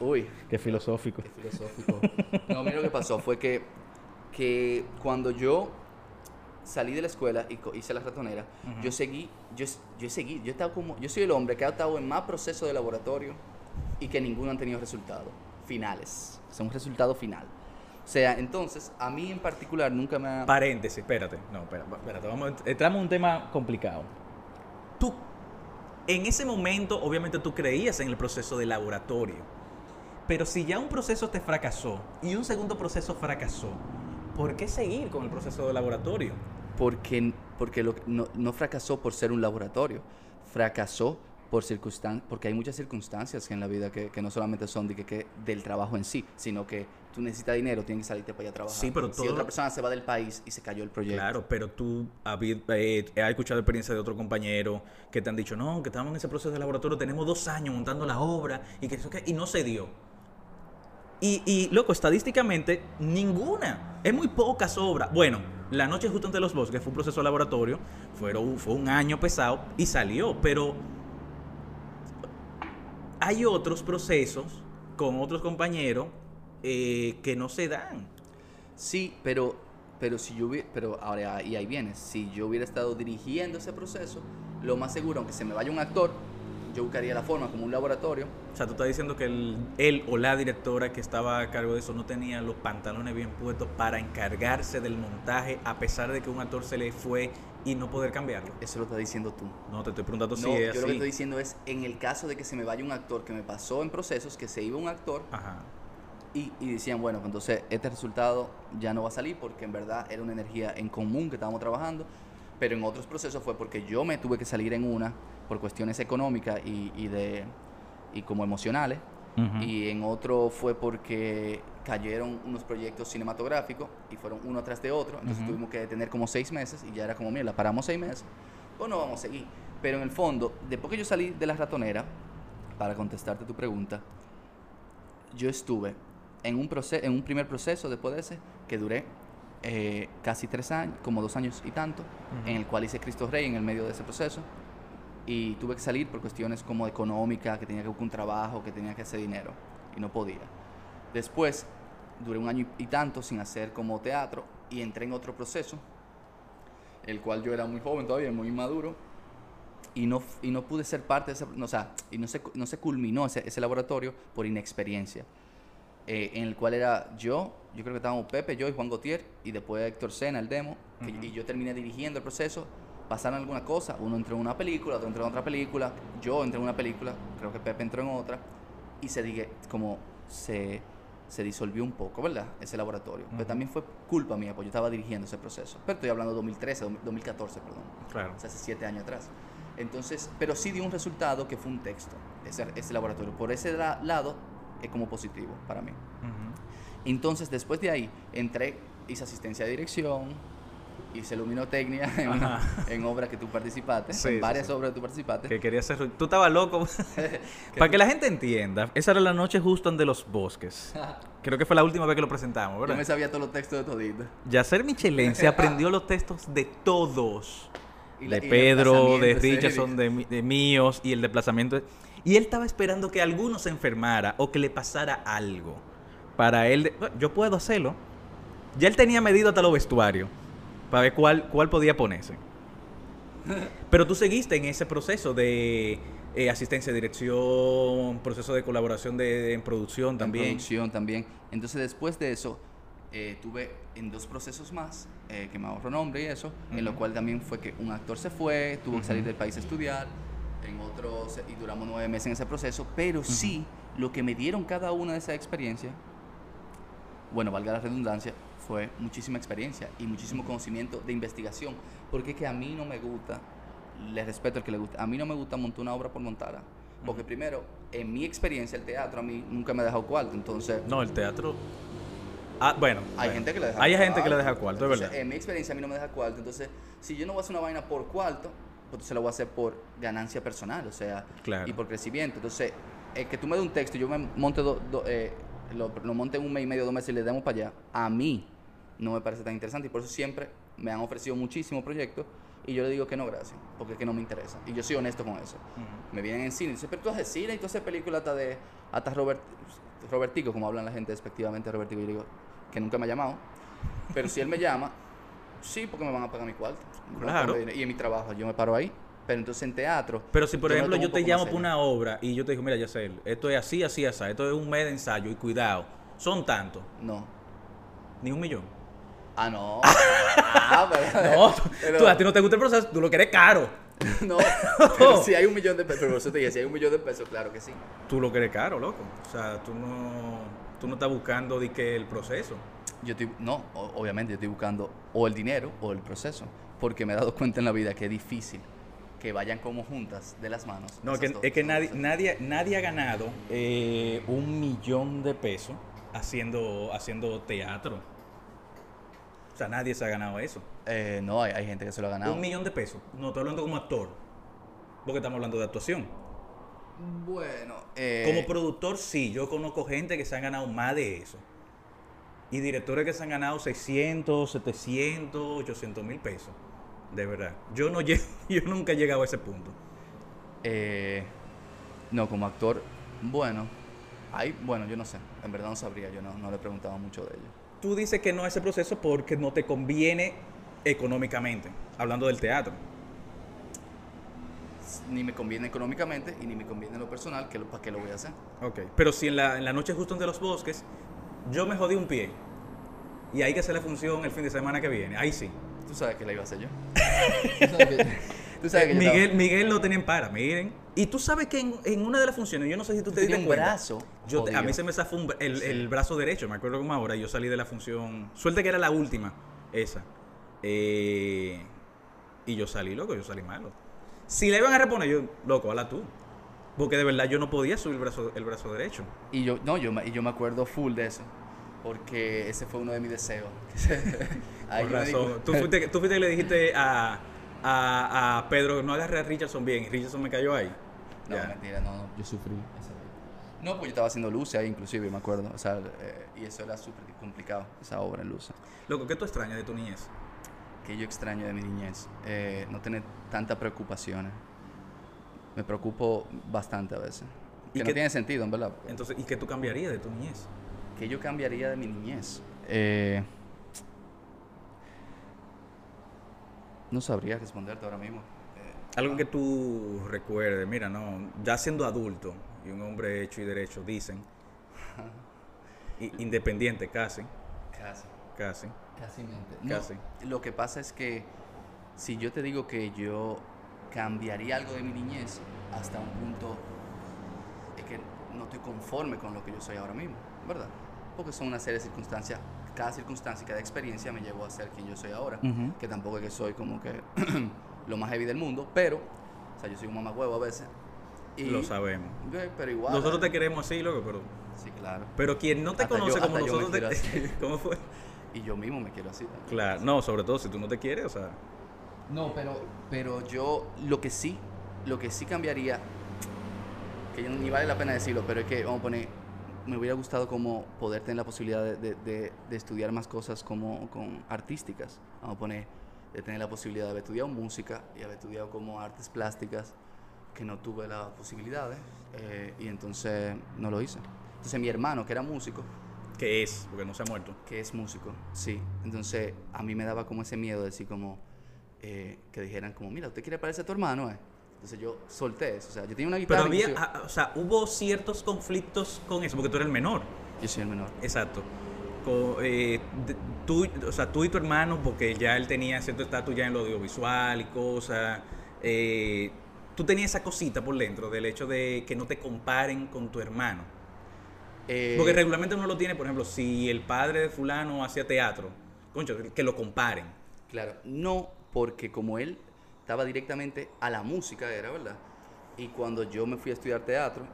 Uy. Qué filosófico. Qué filosófico. No, mira lo que pasó fue que, que cuando yo salí de la escuela y hice la ratonera, yo seguí, yo, yo seguí, yo estaba como, yo soy el hombre que ha estado en más procesos de laboratorio y que ninguno han tenido resultados finales, o sea, un resultado final. O sea, entonces, a mí en particular nunca me ha... Paréntesis, espérate. No, espera, espérate. Vamos, entramos en un tema complicado. En ese momento, obviamente tú creías en el proceso de laboratorio. Pero si ya un proceso te fracasó y un segundo proceso fracasó, ¿por qué seguir con el proceso de laboratorio? porque, porque no, no fracasó por ser un laboratorio, fracasó por circunstan porque hay muchas circunstancias en la vida que, que no solamente son de que, que del trabajo en sí, sino que tú necesitas dinero, tienes que salirte para allá a trabajar. Sí, pero si todo- otra persona se va del país y se cayó el proyecto. Claro, pero tú habi- eh, has escuchado experiencia de otro compañero que te han dicho, no, que estábamos en ese proceso de laboratorio, tenemos dos años montando la obra y que eso que y no se dio. Y, y, loco, estadísticamente, ninguna. Es muy pocas obras. Bueno, La Noche Justo ante los Bosques fue un proceso de laboratorio, fueron, fue un año pesado y salió, pero hay otros procesos con otros compañeros eh, que no se dan. Sí, pero, pero si yo hubiera, pero ahora y ahí viene, si yo hubiera estado dirigiendo ese proceso, lo más seguro, aunque se me vaya un actor, yo buscaría la forma como un laboratorio O sea, tú estás diciendo que el- él o la directora que estaba a cargo de eso no tenía los pantalones bien puestos para encargarse del montaje a pesar de que un actor se le fue y no poder cambiarlo. Eso lo estás diciendo tú. No, te estoy preguntando No, si es yo lo que así. estoy diciendo es, en el caso de que se me vaya un actor, que me pasó en procesos, que se iba un actor Ajá. y, y decían, bueno, pues entonces este resultado ya no va a salir porque en verdad era una energía en común que estábamos trabajando, pero en otros procesos fue porque yo me tuve que salir en una por cuestiones económicas y, y de, y como emocionales, Ujú. y en otro fue porque cayeron unos proyectos cinematográficos y fueron uno tras de otro, entonces Ujú. tuvimos que detener como seis meses y ya era como, mira, paramos seis meses, o no vamos a seguir. Pero en el fondo, después que yo salí de la ratonera, para contestarte tu pregunta, yo estuve en un, proce- en un primer proceso después de ese, que duré eh, casi tres años, como dos años y tanto, en el cual hice Cristo Rey en el medio de ese proceso. Y tuve que salir por cuestiones como económicas, que tenía que buscar un trabajo, que tenía que hacer dinero, y no podía. Después, duré un año y tanto sin hacer como teatro, y entré en otro proceso, el cual yo era muy joven todavía, muy inmaduro, y no, y no pude ser parte de ese, no, o sea, y no se, no se culminó ese, ese laboratorio por inexperiencia, eh, en el cual era yo, yo creo que estábamos Pepe, yo y Juan Gautier, y después Héctor Sena, el demo, que- Ujú. y yo terminé dirigiendo el proceso, pasaron alguna cosa, uno entró en una película, otro entró en otra película, yo entré en una película, creo que Pepe entró en otra, y se digue, como se, se disolvió un poco, ¿verdad? Ese laboratorio. Pero Ujú. también fue culpa mía, porque yo estaba dirigiendo ese proceso. Pero estoy hablando de 2013, 2014, perdón Claro. o sea, hace siete años atrás. Entonces, pero sí dio un resultado que fue un texto, ese, ese laboratorio. Por ese la- lado es como positivo para mí. Ujú. Entonces, después de ahí, entré, hice asistencia de dirección, hice luminotecnia en, una- en obras que tú participaste, Sí, en varias sí. obras que tú participaste. Que quería hacer... Tú estabas loco. Para que la gente entienda, esa era la noche justo ante los bosques. Creo que fue la última vez que lo presentamos, Yo ¿verdad? me sabía todos los textos de todito. Yacer Michelén se aprendió los textos de todos. Y la- de Pedro, de Richardson, de, de míos y el desplazamiento. de- Y él estaba esperando que alguno se enfermara o que le pasara algo. Para él, de- "Bueno, yo puedo hacerlo. Ya él tenía medido hasta los vestuarios para ver cuál, cuál podía ponerse. Pero tú seguiste en ese proceso de eh, asistencia de dirección, proceso de colaboración de, en producción En también. producción también. Entonces, después de eso, eh, tuve en dos procesos más, eh, que me ahorro nombre y eso, en lo cual también fue que un actor se fue, tuvo que salir del país a estudiar, en otro, y duramos nueve meses en ese proceso, pero sí, lo que me dieron cada una de esas experiencias, bueno, valga la redundancia, fue muchísima experiencia y muchísimo conocimiento de investigación, porque es que a mí no me gusta, le respeto al que le gusta, a mí no me gusta montar una obra por montarla, porque primero, en mi experiencia, el teatro a mí nunca me ha dejado cuarto, entonces... No, el teatro. Ah, bueno. Hay bueno. gente que le deja Hay gente que le deja cuarto, es verdad. En mi experiencia a mí no me deja cuarto. Entonces, si yo no voy a hacer una vaina por cuarto, pues entonces lo voy a hacer por ganancia personal, o sea, Claro. y por crecimiento. Entonces, eh, que tú me des un texto y yo me monte do- do- eh, lo, lo monte en un mes y medio, dos meses y le demos para allá, a mí no me parece tan interesante y por eso siempre me han ofrecido muchísimos proyectos y yo le digo que no, gracias, porque es que no me interesa. Y yo soy honesto con eso. Me vienen en cine y dicen, pero tú haces cine y tú haces películas hasta de hasta Robert, Robertico, como hablan la gente despectivamente de Robertico. Y yo digo, que nunca me ha llamado. Pero si él me llama, sí, porque me van a pagar mi cuarto. Claro. Y en mi trabajo, yo me paro ahí. Pero entonces en teatro. Pero si, por ejemplo, yo te llamo serio. una obra y yo te digo, mira, Yacel, esto es así, así, así, esto es un mes de ensayo y cuidado, son tantos, No. ni un millón. Ah, no. ah, pero. No, tú, pero- tú- a ti no te gusta el proceso, tú lo quieres caro. No, pero si hay un millón de pesos, pero eso te dije, si hay un millón de pesos, claro que sí. Tú lo quieres caro, loco. O sea, tú no, tú no estás buscando de que el proceso. Yo estoy, no, obviamente yo estoy buscando o el dinero o el proceso, porque me he dado cuenta en la vida que es difícil que vayan como juntas de las manos. No, que, es que nadie, nadie, nadie ha ganado eh, un millón de pesos haciendo, haciendo teatro. O sea, nadie se ha ganado eso. Eh, no, hay, hay gente que se lo ha ganado. Un millón de pesos. No estoy hablando como actor. Porque estamos hablando de actuación. Bueno, eh, Como productor, sí. Yo conozco gente que se han ganado más de eso. Y directores que se han ganado 600, 700, 800 mil pesos. De verdad. Yo, no yo nunca he llegado a ese punto. eh, no, como actor, bueno, hay, bueno, yo no sé, en verdad no sabría, yo no, no le he preguntado mucho de ello. Tú dices que no ese proceso porque no te conviene económicamente. Hablando del teatro. Ni me conviene económicamente y ni me conviene en lo personal, que lo, ¿para qué lo voy a hacer? Ok. Pero si en la, en la noche justo de los bosques, yo me jodí un pie. Y hay que hacer la función el fin de semana que viene. Ahí sí. Tú sabes que la iba a hacer yo. Tú sabes que- Miguel, estaba- Miguel lo tenía en para, miren. Y tú sabes que en, en una de las funciones, yo no sé si tú te diste un cuenta. brazo Yo te- a mí se me zafó un el, Sí. el brazo derecho, me acuerdo como ahora. Yo salí de la función. Suerte que era la última, esa. Eh, y yo salí, loco, yo salí malo. Si le iban a reponer, yo, loco, hala tú. Porque de verdad yo no podía subir el brazo, el brazo derecho. Y yo, no, yo, me- y yo me acuerdo full de eso, porque ese fue uno de mis deseos. Ahí Por razón. Tú fuiste, tú fuiste y le dijiste a, a, a Pedro, no agarre a Richardson bien. Y Richardson me cayó ahí. No, mentira, no, no. Yo sufrí esa vez. No, pues yo estaba haciendo luces ahí inclusive, me acuerdo. O sea, eh, y eso era súper complicado, esa obra en luces. Loco, ¿qué tú extrañas de tu niñez? Que yo extraño de mi niñez, eh, no tener tantas preocupaciones. Me preocupo bastante a veces. ¿Y Que no tiene sentido, en verdad. Entonces, ¿y qué tú cambiarías de tu niñez? ¿Qué yo cambiaría de mi niñez? Eh, no sabría responderte ahora mismo. Eh, Algo que tú recuerdes, mira, no, ya siendo adulto y un hombre hecho y derecho, dicen, independiente casi, casi. casi, Casi mente. No, Casi. Lo que pasa es que si yo te digo que yo cambiaría algo de mi niñez hasta un punto es que no estoy conforme con lo que yo soy ahora mismo, ¿verdad? Porque son una serie de circunstancias, cada circunstancia y cada experiencia me llevó a ser quien yo soy ahora, que tampoco es que soy como que lo más heavy del mundo, pero, o sea, yo soy un mamagüevo a veces. Y, lo sabemos. Pero igual. Nosotros te queremos así, loco, pero, Sí, claro. pero quien no te Hasta conoce yo- como nosotros, te- así. ¿cómo fue? Y yo mismo me quiero así también. Claro, no, sobre todo si tú no te quieres, o sea, No, pero, pero yo lo que sí, lo que sí cambiaría, que yo ni vale la pena decirlo, pero es que vamos a poner, me hubiera gustado como poder tener la posibilidad de, de- de- de estudiar más cosas como con artísticas. Vamos a poner, de tener la posibilidad de haber estudiado música y haber estudiado como artes plásticas, que no tuve las posibilidades, eh, y entonces no lo hice. Entonces mi hermano, que era músico, ¿qué es? Porque no se ha muerto. que es músico, sí. Entonces a mí me daba como ese miedo de decir como eh, que dijeran como, mira, ¿usted quiere parecer a tu hermano? eh?". Entonces yo solté eso. O sea, yo tenía una Pero guitarra. había, inclusive- ah, o sea, hubo ciertos conflictos con eso, porque tú eres el menor. Yo soy el menor. Exacto. Eh, tú, o sea, tú y tu hermano, porque ya él tenía cierto estatus ya en lo audiovisual y cosas, eh, tú tenías esa cosita por dentro del hecho de que no te comparen con tu hermano. Eh, Porque regularmente uno lo tiene, por ejemplo, si el padre de fulano hacía teatro, concho, que lo comparen. Claro, no porque como él estaba directamente a la música, era verdad. Y cuando yo me fui a estudiar teatro,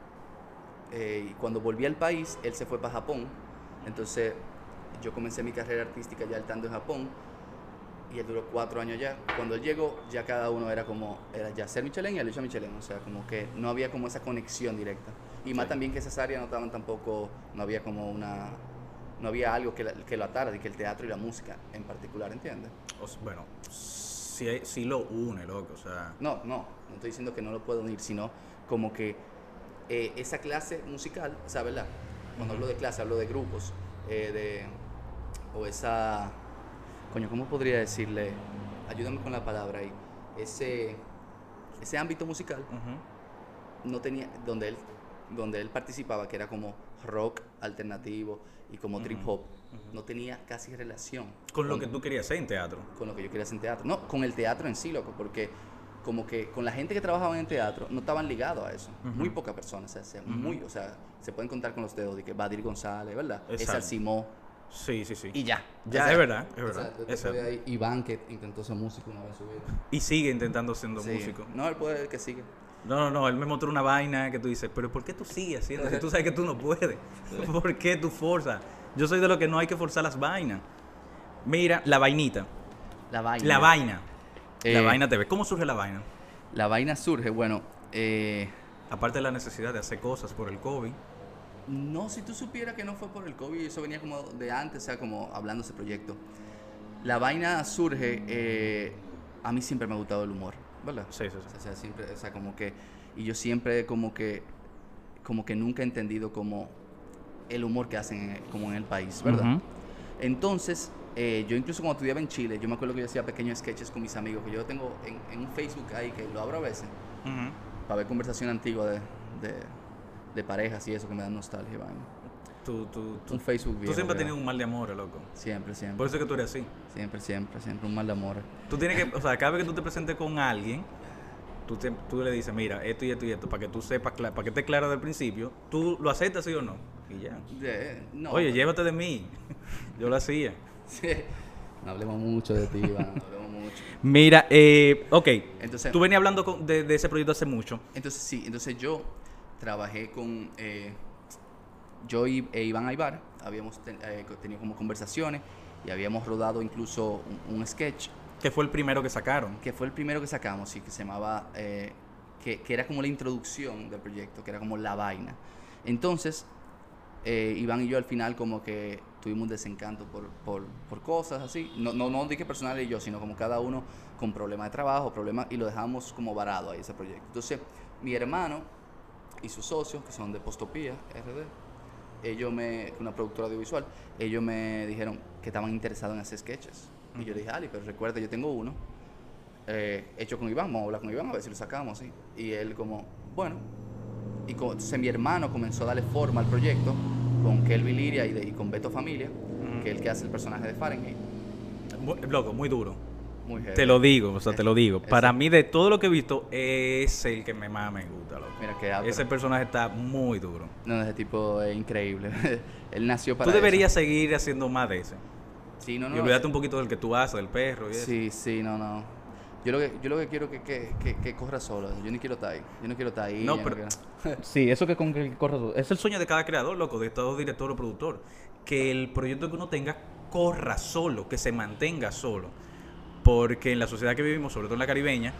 eh, y cuando volví al país, él se fue para Japón. Entonces yo comencé mi carrera artística ya estando en Japón. y él duró cuatro años ya. Cuando él llegó, ya cada uno era como, era ya ser Michelin y Alicia Michelin, o sea, como que no había como esa conexión directa. Y más Sí. también que esas áreas no estaban tampoco, no había como una, no había algo que, la- que lo atara, de que el teatro y la música en particular, ¿entiendes? O s- bueno, sí, sí lo une, loco. O sea, No, no, no estoy diciendo que no lo puedo unir, sino como que eh, esa clase musical, o sea, ¿verdad? Cuando hablo de clase, hablo de grupos, eh, de, o esa, coño, ¿cómo podría decirle? Ayúdame con la palabra ahí. Ese, ese ámbito musical no tenía, donde él, donde él participaba, que era como rock alternativo y como trip hop, no tenía casi relación con lo que tú querías hacer en teatro. con lo que yo quería hacer en teatro. No, con el teatro en sí, loco, porque como que con la gente que trabajaba en teatro no estaban ligados a eso. Ujú. Muy pocas personas, o sea, Ujú. muy, o sea, se pueden contar con los dedos de que Badir González, ¿verdad? Exacto. Simó Sí, sí, sí. y ya. Ya, O sea, es verdad, es o verdad. sea, Exacto. de ahí, Iván, que intentó ser músico una vez en su vida. Y sigue intentando siendo Sí. músico. No, él puede que sigue. No, no, no, él me mostró una vaina que tú dices, pero ¿por qué tú sigues haciendo? Si tú sabes que tú no puedes. ¿Por qué tú forzas? Yo soy de lo que no hay que forzar las vainas. Mira, la vainita. La vaina. La vaina. la Eh, vaina TV. ¿Cómo surge la vaina? La vaina surge, bueno, eh, Aparte de la necesidad de hacer cosas por el COVID. No, si tú supieras que no fue por el COVID, eso venía como de antes, o sea, como hablando de ese proyecto. La vaina surge, eh, a mí siempre me ha gustado el humor, ¿verdad? Sí, sí, sí. O sea, siempre, o sea, como que, y yo siempre como que, como que nunca he entendido como el humor que hacen en- como en el país, ¿verdad? Entonces, eh, yo incluso cuando estudiaba en Chile, yo me acuerdo que yo hacía pequeños sketches con mis amigos, que yo tengo en, en un Facebook ahí, que lo abro a veces, para ver conversación antigua de, de, de parejas y eso, que me dan nostalgia, vaina. Tú, tú, tú, Un Facebook tú viejo, siempre has tenido un mal de amor, loco. Siempre, siempre. Por eso es que tú eres así. Siempre, siempre, siempre. Un mal de amor. Tú tienes que, o sea, cada vez que tú te presentes con alguien, tú, te- tú le dices, mira, esto y esto y esto, para que tú sepas, para que esté claro del principio, tú lo aceptas sí o no. Y ya. De- no, Oye, llévate de mí. Yo lo hacía. Sí. No hablemos mucho de ti, Iván. No hablemos mucho. Mira, eh, ok. Entonces, Tú venías hablando con- de, de ese proyecto hace mucho. entonces sí, entonces yo trabajé con. eh, yo y e Iván Aybar habíamos ten- eh, co- tenido como conversaciones y habíamos rodado incluso un, un sketch Que fue el primero que sacaron. que fue el primero que sacamos, sí, que se llamaba, eh, que, que era como la introducción del proyecto, que era como la vaina. Entonces, eh, Iván y yo al final como que tuvimos un desencanto por, por, por cosas así, no, no, no dije personal y yo, sino como cada uno con problemas de trabajo, problemas, y lo dejamos como varado ahí ese proyecto. Entonces, mi hermano y sus socios, que son de Postopía, RD, ellos me, una productora audiovisual, ellos me dijeron que estaban interesados en hacer sketches. Y yo le dije, Ali, pero recuerda, yo tengo uno eh, hecho con Iván, vamos a hablar con Iván a ver si lo sacamos, ¿sí? Y él como, bueno. Y entonces mi hermano comenzó a darle forma al proyecto con Kelvin Liria y, de- y con Beto Familia, que es el que hace el personaje de Fahrenheit. Mu- Loco, muy duro. Muy. Te lo digo, o sea, te lo digo. Para mí, de todo lo que he visto, es el que me más me gusta, loco. Mira que Ese personaje está muy duro. No, ese tipo es increíble. él nació para Tú eso. deberías seguir haciendo más de ese. Sí, no, no. y olvídate un poquito del que tú haces, del perro y eso. Sí, sí, no, no. Yo lo que, yo lo que quiero es que, que, que, que corra solo. Yo ni quiero estar ahí. Yo no quiero estar ahí. No, pero- quiero- Sí, eso que con que corra todo. Es el sueño de cada creador, loco, de todo director o productor. Que el proyecto que uno tenga corra solo, que se mantenga solo. Porque en la sociedad que vivimos, sobre todo en la caribeña,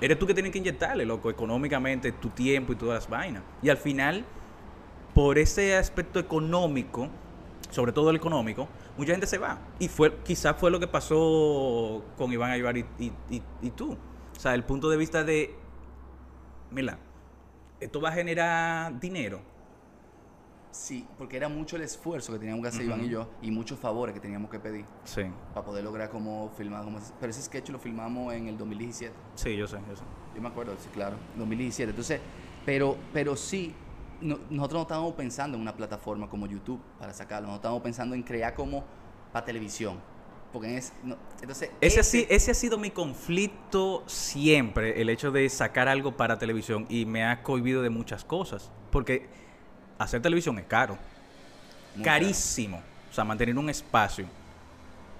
eres tú que tienes que inyectarle, loco, económicamente, tu tiempo y todas las vainas. Y al final, por ese aspecto económico, sobre todo el económico, mucha gente se va. Y fue quizás fue lo que pasó con Iván Aybar y, y- y- y tú. O sea, el punto de vista de, mira, esto va a generar dinero. Sí, porque era mucho el esfuerzo que teníamos que hacer Iván y yo y muchos favores que teníamos que pedir Sí, para poder lograr como filmar. Como, pero ese sketch lo filmamos en el 2017. sí, yo sé, yo sé. Yo me acuerdo, sí, claro, 2017. Entonces, pero, pero sí, no- nosotros no estábamos pensando en una plataforma como YouTube para sacarlo. Nosotros estábamos pensando en crear como para televisión. Porque es, no- entonces, Ese, ha si- ese ha sido mi conflicto siempre, el hecho de sacar algo para televisión y me ha cohibido de muchas cosas. Porque hacer televisión es caro, carísimo. O sea, mantener un espacio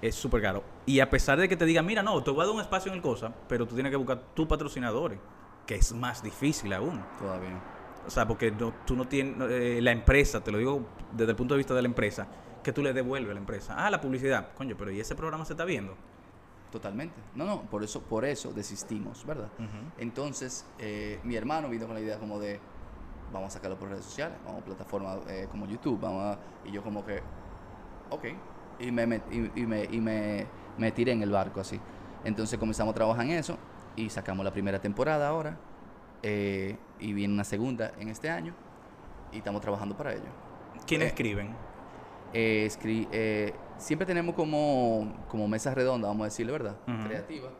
es súper caro. Y a pesar de que te digan, mira, no, te voy a dar un espacio en el cosa, pero tú tienes que buscar tus patrocinadores, que es más difícil aún. Todavía. O sea, porque no- tú no tienes, eh, la empresa, te lo digo desde el punto de vista de la empresa, que tú le devuelves a la empresa. Ah, la publicidad. Coño, pero ¿y ese programa se está viendo? Totalmente. No, no, por eso, por eso desistimos, ¿verdad? Entonces, eh, mi hermano vino con la idea como de, vamos a sacarlo por redes sociales, vamos a plataformas eh, como YouTube, vamos a- y yo como que, ok, y me, met- y, y me, y me, me tiré en el barco así. Entonces comenzamos a trabajar en eso y sacamos la primera temporada ahora eh, y viene una segunda en este año y estamos trabajando para ello. ¿Quiénes Eh, escriben? Eh, escri- eh, siempre tenemos como, como mesas redondas, vamos a decirle, ¿verdad? Ujú. Creativas.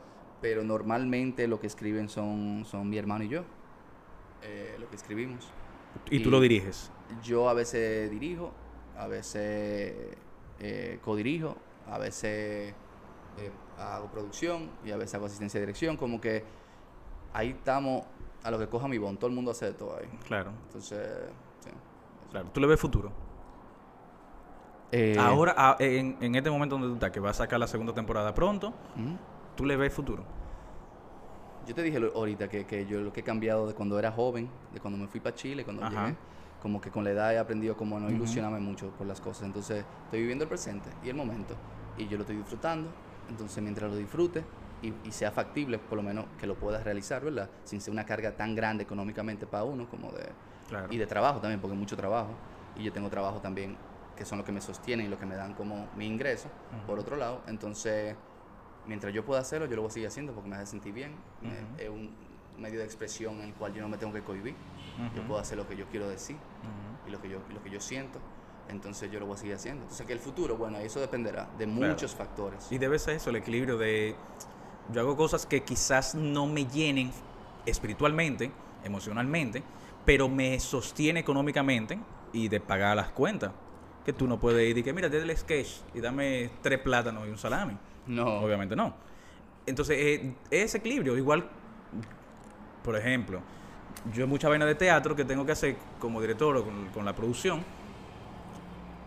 Pero normalmente lo que escriben son, son mi hermano y yo. lo que escribimos. Y tú lo diriges. Yo a veces dirijo, a veces eh, codirijo, a veces eh, hago producción y a veces hago asistencia de dirección. Como que ahí estamos a lo que coja mi bon. Todo el mundo hace de todo ahí. Claro, Entonces, sí. claro. ¿Tú le ves futuro? Eh, Ahora, a- en, en este momento donde tú estás, que va a sacar la segunda temporada pronto. ¿tú le ves futuro? Yo te dije lo- ahorita que, que yo lo que he cambiado de cuando era joven, de cuando me fui para Chile, cuando Ajá. llegué, como que con la edad he aprendido como a no ilusionarme mucho por las cosas. Entonces, estoy viviendo el presente y el momento. Y yo lo estoy disfrutando. Entonces, mientras lo disfrute y, y sea factible, por lo menos que lo puedas realizar, ¿verdad? Sin ser una carga tan grande económicamente para uno como de... Claro. Y de trabajo también, porque mucho trabajo. Y yo tengo trabajo también que son los que me sostienen y los que me dan como mi ingreso, por otro lado. Entonces, mientras yo pueda hacerlo, yo lo voy a seguir haciendo porque me hace sentir bien. Es un medio de expresión en el cual yo no me tengo que cohibir. Yo puedo hacer lo que yo quiero decir y lo que yo, lo que yo siento. Entonces, yo lo voy a seguir haciendo. Entonces, que el futuro, bueno, eso dependerá de Claro. muchos factores. Y debe ser eso, el equilibrio de... Yo hago cosas que quizás no me llenen espiritualmente, emocionalmente, pero me sostiene económicamente y de pagar las cuentas. Que tú no puedes ir y que, mira, desde el sketch y dame tres plátanos y un salami. No. Obviamente no. Entonces, eh, ese equilibrio, igual, por ejemplo, yo mucha vaina de teatro que tengo que hacer como director o con, con la producción,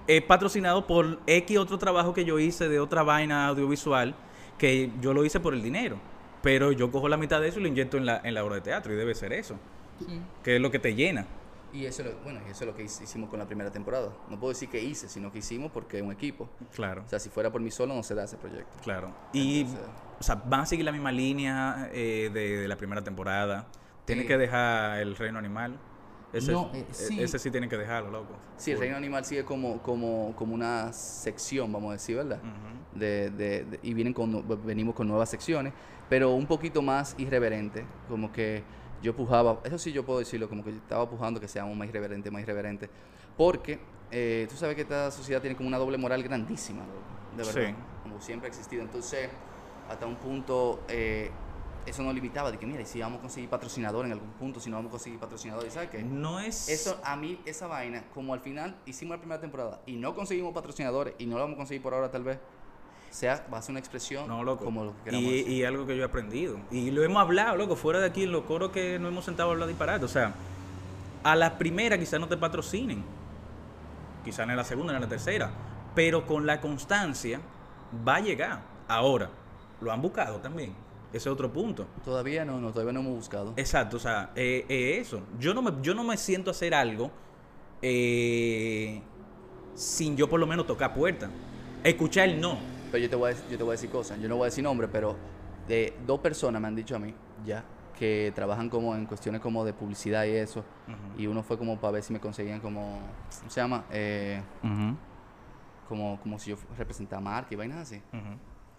he patrocinado por X otro trabajo que yo hice de otra vaina audiovisual que yo lo hice por el dinero. Pero yo cojo la mitad de eso y lo inyecto en la, en la obra de teatro y debe ser eso, Sí. que es lo que te llena. Y eso, bueno, y eso es lo que hic- hicimos con la primera temporada. No puedo decir que hice, sino que hicimos porque es un equipo. Claro, O sea, si fuera por mí solo, no se da ese proyecto. claro. Y, Entonces- o sea, van a seguir la misma línea eh, de, de la primera temporada. Tienen Sí. que dejar el reino animal. Ese, No, eh, e- sí. ese sí tienen que dejarlo, loco. Sí, el reino animal sigue como, como, como una sección, vamos a decir, ¿verdad? De, de- de- y vienen con, venimos con nuevas secciones, pero un poquito más irreverente, como que yo pujaba, eso sí yo puedo decirlo, como que yo estaba pujando que seamos más irreverente, más irreverente, porque eh, tú sabes que esta sociedad tiene como una doble moral grandísima, loco, de verdad, Sí. como siempre ha existido, entonces hasta un punto eh, eso nos limitaba, de que mira, y si vamos a conseguir patrocinador en algún punto, si no vamos a conseguir patrocinador, ¿y sabes qué? No es... Eso, a mí, esa vaina, como al final hicimos la primera temporada y no conseguimos patrocinadores y no lo vamos a conseguir por ahora tal vez, sea, va a ser una expresión No, loco. como lo que queramos y, decir. y algo que yo he aprendido. Y lo hemos hablado, loco, fuera de aquí en los coros que no hemos sentado a hablar disparate. O sea, a la primera quizás no te patrocinen. Quizás en la segunda, en la tercera. Pero con la constancia va a llegar. Ahora, lo han buscado también. Ese es otro punto. Todavía no, no, todavía no hemos buscado. Exacto, o sea, eh, eh, eso. Yo no, me, yo no me siento a hacer algo eh, sin yo por lo menos tocar puerta. Escuchar el no. Pero yo te voy a, yo te voy a decir cosas, yo no voy a decir nombre, pero de dos personas me han dicho a mí, ya, que trabajan como en cuestiones como de publicidad y eso, y uno fue como para ver si me conseguían como, ¿cómo se llama? Eh, como, como si yo representara marca y vainas así.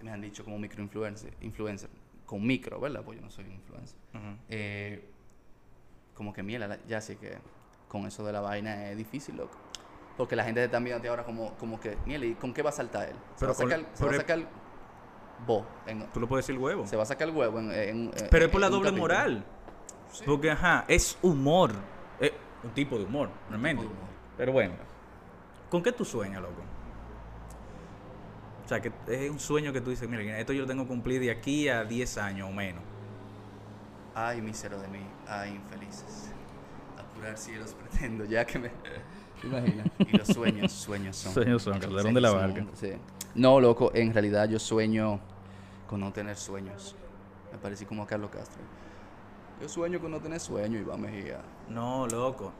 Me han dicho como microinfluencer, influencer, con micro, ¿verdad? Pues yo no soy un influencer. eh, como que miela, ya sé que con eso de la vaina es difícil, loco. Porque la gente está mirando ahora como, como que, miela, ¿y con qué va a saltar él? Se Pero va a sacar, con- se va a sacar vos, en- Tú lo puedes decir huevo. se va a sacar el huevo en, en- en- Pero es por la doble capítulo. moral. Sí. Porque, ajá, es humor. Es un tipo de humor, realmente. tipo de humor. Pero bueno, ¿con qué tú sueñas, loco? O sea, que es un sueño que tú dices, mira, esto yo lo tengo que cumplir de aquí a 10 años o menos. Ay, mísero de mí, ay, infelices. A curar cielos pretendo, ya que me... ¿Te imaginas? Y los sueños, sueños son. Sueños son, Calderón de la Barca. sí. No, loco, en realidad yo sueño con no tener sueños. Me parecí como a Carlos Castro. Yo sueño con no tener sueño, Iván Mejía. No, loco.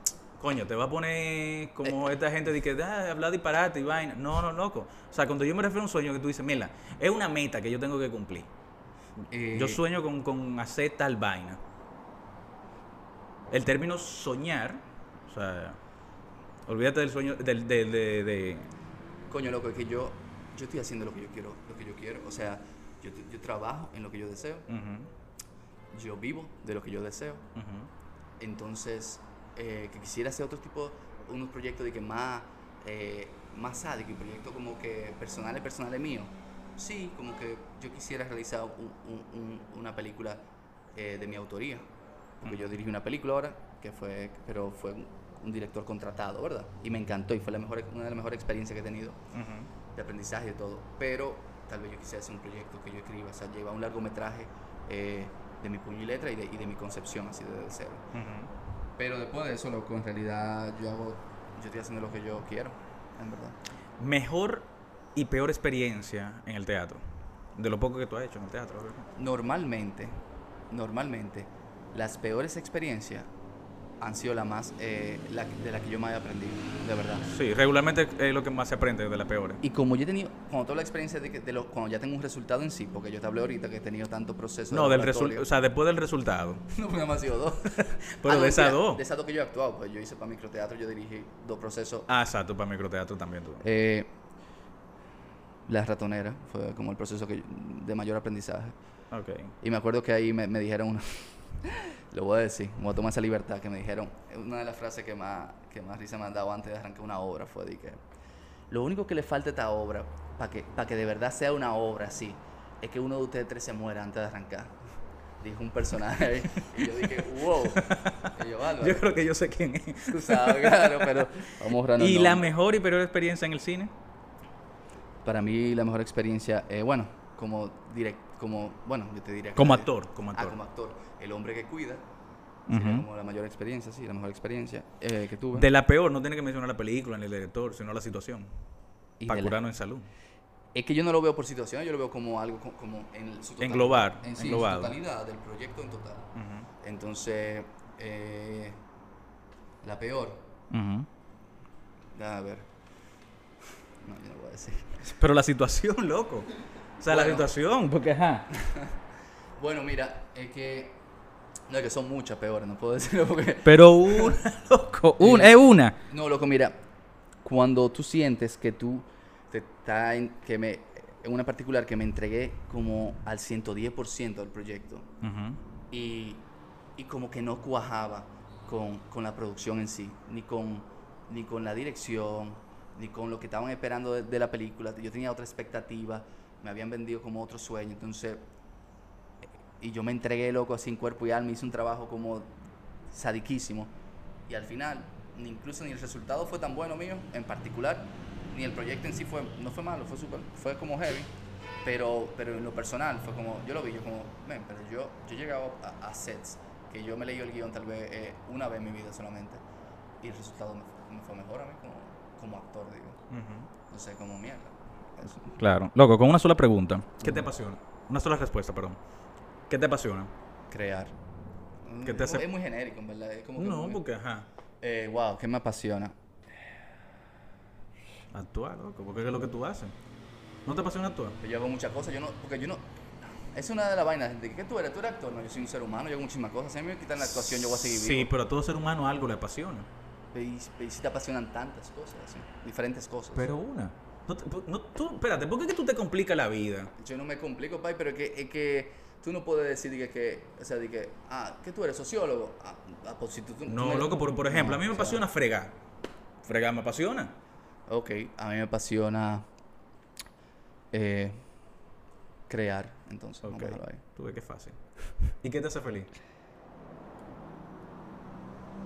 Coño, te va a poner Eh. como esta gente de que ah, hablar disparate y vaina. No, no, loco. O sea, cuando yo me refiero a un sueño que tú dices, mira, es una meta que yo tengo que cumplir. Eh, Yo sueño con, con hacer tal vaina. El término soñar, o sea, olvídate del sueño, del, de, de- de- Coño, loco, es que yo, yo estoy haciendo lo que yo quiero, lo que yo quiero. O sea, yo, yo trabajo en lo que yo deseo. Yo vivo de lo que yo deseo. Entonces, eh, que quisiera hacer otro tipo, unos proyectos de que más, eh, más sádico y proyectos como que personales, personales míos. Sí, como que yo quisiera realizar un- un- un- una película eh, de mi autoría. Porque yo dirigí una película ahora, que fue, pero fue un, director contratado, ¿verdad? Y me encantó y fue la mejor, una de las mejores experiencias que he tenido Ujú. de aprendizaje y de todo. Pero tal vez yo quisiera hacer un proyecto que yo escriba, o sea, llevar un largometraje eh, de mi puño y letra y de, y de mi concepción, así de cero. Ujú. Pero después de eso, loco, en realidad yo hago, yo estoy haciendo lo que yo quiero, en verdad. Mejor y peor experiencia en el teatro. De lo poco que tú has hecho en el teatro. ¿verdad? Normalmente, normalmente, las peores experiencias han sido las más, eh, la- de las que yo más he aprendido, de verdad. Sí, regularmente es lo que más se aprende de las peores. Y como yo he tenido, cuando toda la experiencia de, que, de lo, cuando ya tengo un resultado en sí, porque yo te hablé ahorita que he tenido tanto proceso. No, del resultado o sea, después del resultado. No, nada más sido dos. Pero no, de esas dos. De esas dos que yo he actuado, pues yo hice para microteatro, yo dirigí dos procesos. Ah, exacto, para microteatro también tú. Eh, la ratonera fue como el proceso que, de mayor aprendizaje. Ok. Y me acuerdo que ahí me, me dijeron una. lo voy a decir, me voy a tomar esa libertad que me dijeron. Una de las frases que más, que más risa me han dado antes de arrancar una obra fue de que. Lo único que le falta a esta obra, para que, para que de verdad sea una obra así, es que uno de ustedes tres se muera antes de arrancar. Dijo un personaje. Y yo dije, wow. Y yo, "Álvaro". Yo creo que yo sé quién es. Tú sabes, claro, pero vamos el ¿Y la mejor y peor experiencia en el cine? Para mí la mejor experiencia, eh, bueno, como direct, como, bueno, yo te diría Como actor, como Ah, actor. como actor. El hombre que cuida. sería Ujú. como la mayor experiencia, sí, la mejor experiencia eh, que tuve. De la peor, no tiene que mencionar la película ni el director, sino la situación. Y para la- curarnos en salud. Es que yo no lo veo por situación, yo lo veo como algo co- como en su totalidad. Englobar, en, sí, en su totalidad del proyecto en total. Entonces, eh, la peor, a ver. No, yo no voy a decir. Pero la situación, loco. O sea, la situación, porque ajá. Bueno, mira, es que. No, es que son muchas peores, no puedo decirlo porque. Pero una, loco, una, Eh, es una. No, loco, mira, cuando tú sientes que tú te está en, que me en una particular que me entregué como al 110% del proyecto y, y como que no cuajaba con, con la producción en sí, ni con, ni con la dirección, ni con lo que estaban esperando de, de la película. Yo tenía otra expectativa, me habían vendido como otro sueño, entonces, y yo me entregué loco así en cuerpo y alma, hice un trabajo como sadiquísimo, y al final, ni incluso ni el resultado fue tan bueno mío, en particular, ni el proyecto en sí fue, no fue malo, fue súper, fue como heavy, pero, pero en lo personal fue como, yo lo vi, yo como, men, pero yo, yo he llegado a, a sets que yo me leí el guion tal vez eh, una vez en mi vida solamente, y el resultado me, fue- me fue mejor a mí como, como actor, digo, Ujú. no sé, como mierda. Eso. Claro. Loco, con una sola pregunta. ¿Qué te apasiona? Una sola respuesta, perdón. ¿Qué te apasiona? Crear. ¿Qué te Es hace- muy- Es muy genérico, en verdad. Es como que No, muy- porque ajá. Eh, wow, ¿qué me apasiona? Actuar, loco, porque es lo que tú haces. ¿No te apasiona actuar? Yo hago muchas cosas, yo no, porque yo no... Es una de las vainas, de que tú eres, tú eres actor, no, yo soy un ser humano, yo hago muchísimas cosas, si a mí me quitan la actuación yo voy a seguir Sí, vivo. pero a todo ser humano algo le apasiona. Y, y si te apasionan tantas cosas, así, diferentes cosas. Pero una. No, tú, espérate, ¿por qué que tú te complicas la vida? Yo no me complico, pai, pero es que, es que tú no puedes decir de que, que, o sea, de que, ah, que tú eres sociólogo. Ah, ah, pues si tú, tú- tú No, loco, por, por ejemplo, a mí me sea, apasiona fregar. Fregar me apasiona. Ok, a mí me apasiona eh, crear, entonces, Ok. vamos a dejarlo ahí. Tú ves que es fácil. ¿Y qué te hace feliz?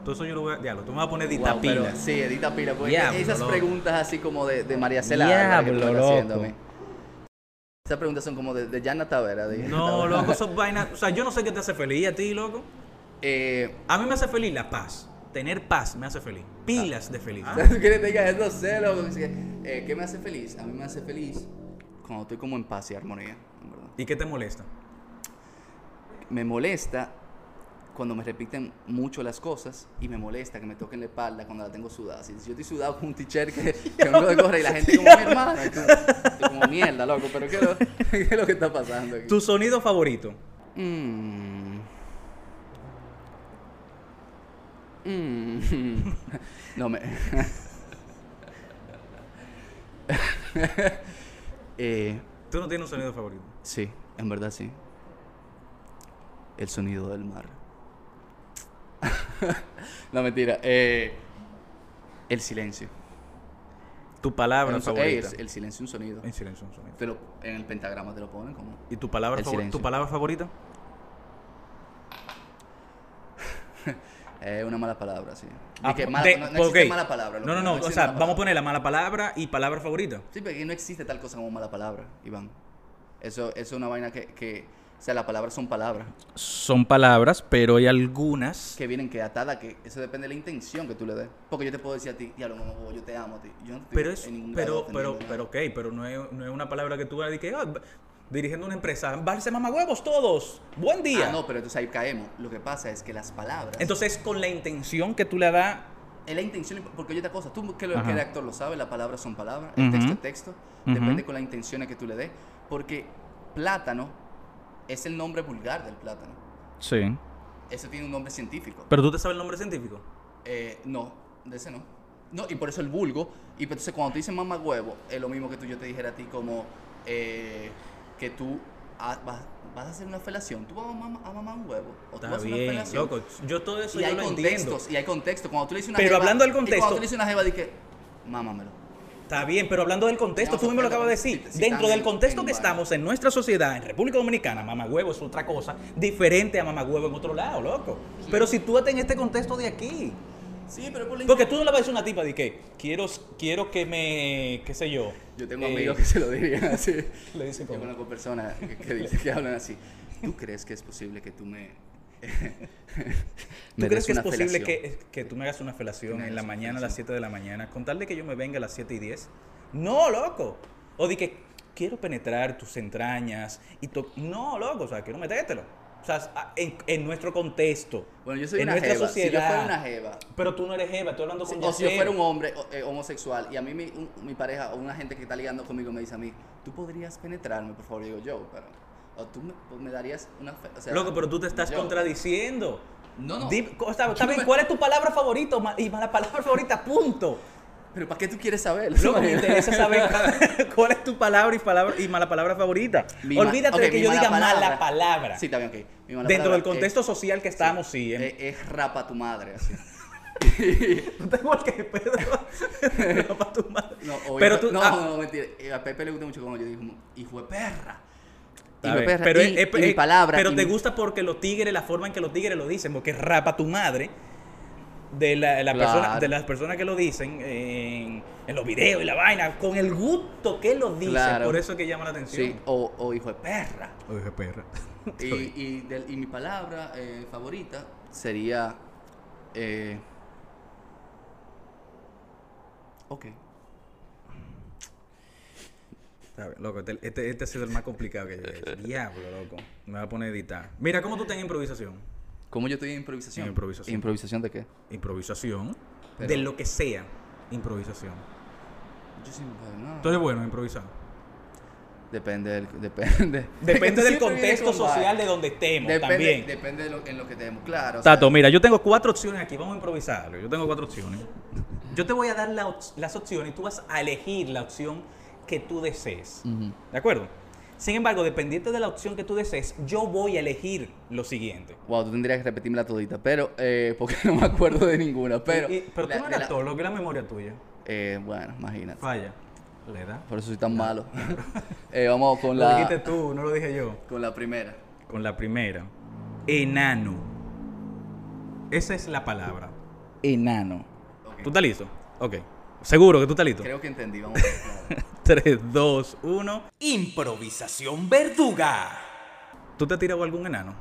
Todo eso yo lo voy a... Diablo, tú me vas a poner dita Wow, pero- pila. Sí, edita pila. Porque Diablo, esas loco. preguntas así como de, de María Cela Diablo, loco. Esas preguntas son como de, de Yana Tavera. de- No, loco, son vainas... O sea, yo no sé qué te hace feliz a ti, loco. Eh, A mí me hace feliz la paz. Tener paz me hace feliz. Pilas de feliz. ¿Tú quieres que te diga eso? sé, loco? Eh, ¿Qué me hace feliz? A mí me hace feliz cuando estoy como en paz y armonía. ¿Y qué te molesta? Me molesta cuando me repiten mucho las cosas y me molesta que me toquen la espalda cuando la tengo sudada. Si yo estoy sudado con un t-shirt que, que vengo de correr y la gente como mi hermana, tú- tú como mierda, loco, pero ¿qué es lo, qué es lo que está pasando aquí? Tu sonido favorito. Mm. Mm. No me. eh, Tú no tienes un sonido favorito. sí, en verdad sí. El sonido del mar. no, mentira. Eh, el silencio. Tu palabra El, ey, favorita. el, el silencio es un sonido. En silencio, un sonido. Te lo- en el pentagrama te lo ponen como. ¿Y tu palabra, El favor- tu palabra favorita? Es una mala palabra, sí. Ah, que po- mala- de- no, no mala palabra. No, no, no. O sea, vamos a poner la mala palabra y palabra favorita. Sí, porque no existe tal cosa como mala palabra, Iván. Eso, eso es una vaina que, que, o sea, las palabras son palabras Son palabras, pero hay algunas. que vienen que atada, que eso depende de la intención que tú le des. Porque yo te puedo decir a ti, diablo, mamá, huevo, yo te amo a ti. Yo no Pero es, en ningún pero, pero, ofendiendo pero, nada. ok, pero no es, no es una palabra que tú vas a decir que, ah, dirigiendo una empresa, váyanse mamagüevos todos, buen día. Ah, no, pero entonces ahí caemos. Lo que pasa es que las palabras. Entonces, con la intención que tú le das, es la intención, porque oye otra cosa, tú que, lo, que eres actor lo sabes, las palabras son palabras, el texto es texto, depende con las intenciones que tú le des. Porque plátano es el nombre vulgar del plátano. sí. Eso tiene un nombre científico. Pero tú te sabes el nombre científico. Eh, no, de ese no. No, y por eso el vulgo. Y entonces cuando te dicen mamá huevo, es lo mismo que tú yo te dijera a ti como eh, que tú ah, vas, vas a hacer una felación. Tú vas a mamar, a mamar un huevo. O tú Está vas a hacer una bien, felación. loco. Yo todo eso y yo hay lo entiendo. contextos, y hay contexto. Cuando tú le dices una Pero jeva- hablando del Y contexto- cuando tú le dices una jeva, di que, mámamelo. Está bien, pero hablando del contexto, tú mismo lo acabas de decir. Dentro del contexto que estamos en nuestra sociedad, en República Dominicana, mamagüevo es otra cosa diferente a mamagüevo en otro lado, loco. Pero si tú estás en este contexto de aquí, Sí, pero por porque tú no le vas a decir a una tipa de que quiero, quiero que me, qué sé yo. Yo tengo eh, amigos que se lo dirían así. Le dicen Yo conozco personas que, que que hablan así. ¿Tú crees que es posible que tú me... ¿Tú crees que es posible que, que tú me hagas una felación en la mañana a las felación. 7 de la mañana con tal de que yo me venga a las 7 y 10? No, loco. O de que quiero penetrar tus entrañas y to No, loco, o sea, quiero metértelo. O sea, a- en, en nuestro contexto. Bueno, yo soy en una nuestra jeva. Si yo sociedad. fuera una jeva, Pero tú no eres jeva, estoy hablando con o si yo fuera un hombre eh, homosexual y a mí mi, un- mi pareja o una gente que está ligando conmigo me dice a mí, tú podrías penetrarme, por favor, digo yo, pero... O tú me, pues, me darías una... fe- O sea, Loco, pero tú te estás yo. contradiciendo. No, no. Di- o sea, está no me- ¿cuál es tu palabra favorita? Y la palabra favorita, punto. Pero ¿para qué tú quieres saber? Loco, me interesa saber cuál es tu palabra y, palabra y mala palabra favorita. Mi Olvídate ok, de que yo diga palabra. mala palabra. Sí, bien, ok. Mi mala Dentro palabra del contexto es- social que estamos, sí. en- Es, es rapa tu madre, así. Tú te igual que Pedro. Rapa tu madre. No, o Pero tú. no, ah, no, mentira. Eh, A Pepe le gusta mucho como yo digo, hijo de perra. Hijo de perra. Pero, y, es- y mi es- palabra. pero y te mi- gusta porque los tigres, la forma en que los tigres lo dicen, porque rapa tu madre. De, la, la Claro. persona, de las personas que lo dicen en, en los videos y la vaina, con el gusto que lo dicen, Claro. por eso es que llama la atención. Sí, o, o hijo de perra. Oye, perra. Y, y, del- y mi palabra eh, favorita sería. Eh, ok. Está bien, loco, este, este, este ha sido el más complicado que yo he hecho. Diablo, loco. Me va a poner a editar. Mira, ¿cómo tú estás en improvisación? ¿Cómo yo estoy en improvisación? En improvisación. ¿Improvisación de qué? Improvisación. Pero- De lo que sea. Improvisación. Yo pues, no. Tú eres bueno en improvisar. Depende del. Depende. Depende del Siempre contexto con social de donde estemos Depende, también. depende de lo, en lo que tenemos. Claro. o Tato, sea, mira, yo tengo cuatro opciones aquí. Vamos a improvisarlo. Yo tengo cuatro opciones. Yo te voy a dar la las opciones y tú vas a elegir la opción que tú desees. ¿De acuerdo? Sin embargo, dependiente de la opción que tú desees, yo voy a elegir lo siguiente. Wow, tú tendrías que repetírmela todita, pero pero porque no me acuerdo de ninguna. Pero, Y- y- pero la- tú no la- actor, lo que es la memoria tuya. eh, bueno, imagínate. Falla. Le da. Por eso soy tan malo. Eh, vamos con Lo dijiste la, tú, no lo dije yo. con la primera. Con la primera. Enano. Esa es la palabra. Enano. Ok. ¿Tú estás listo? Ok. ¿Seguro que tú estás listo? Creo que entendí. Vamos a ver. claro. 3, 2, 1. Improvisación verduga. ¿Tú te has tirado algún enano?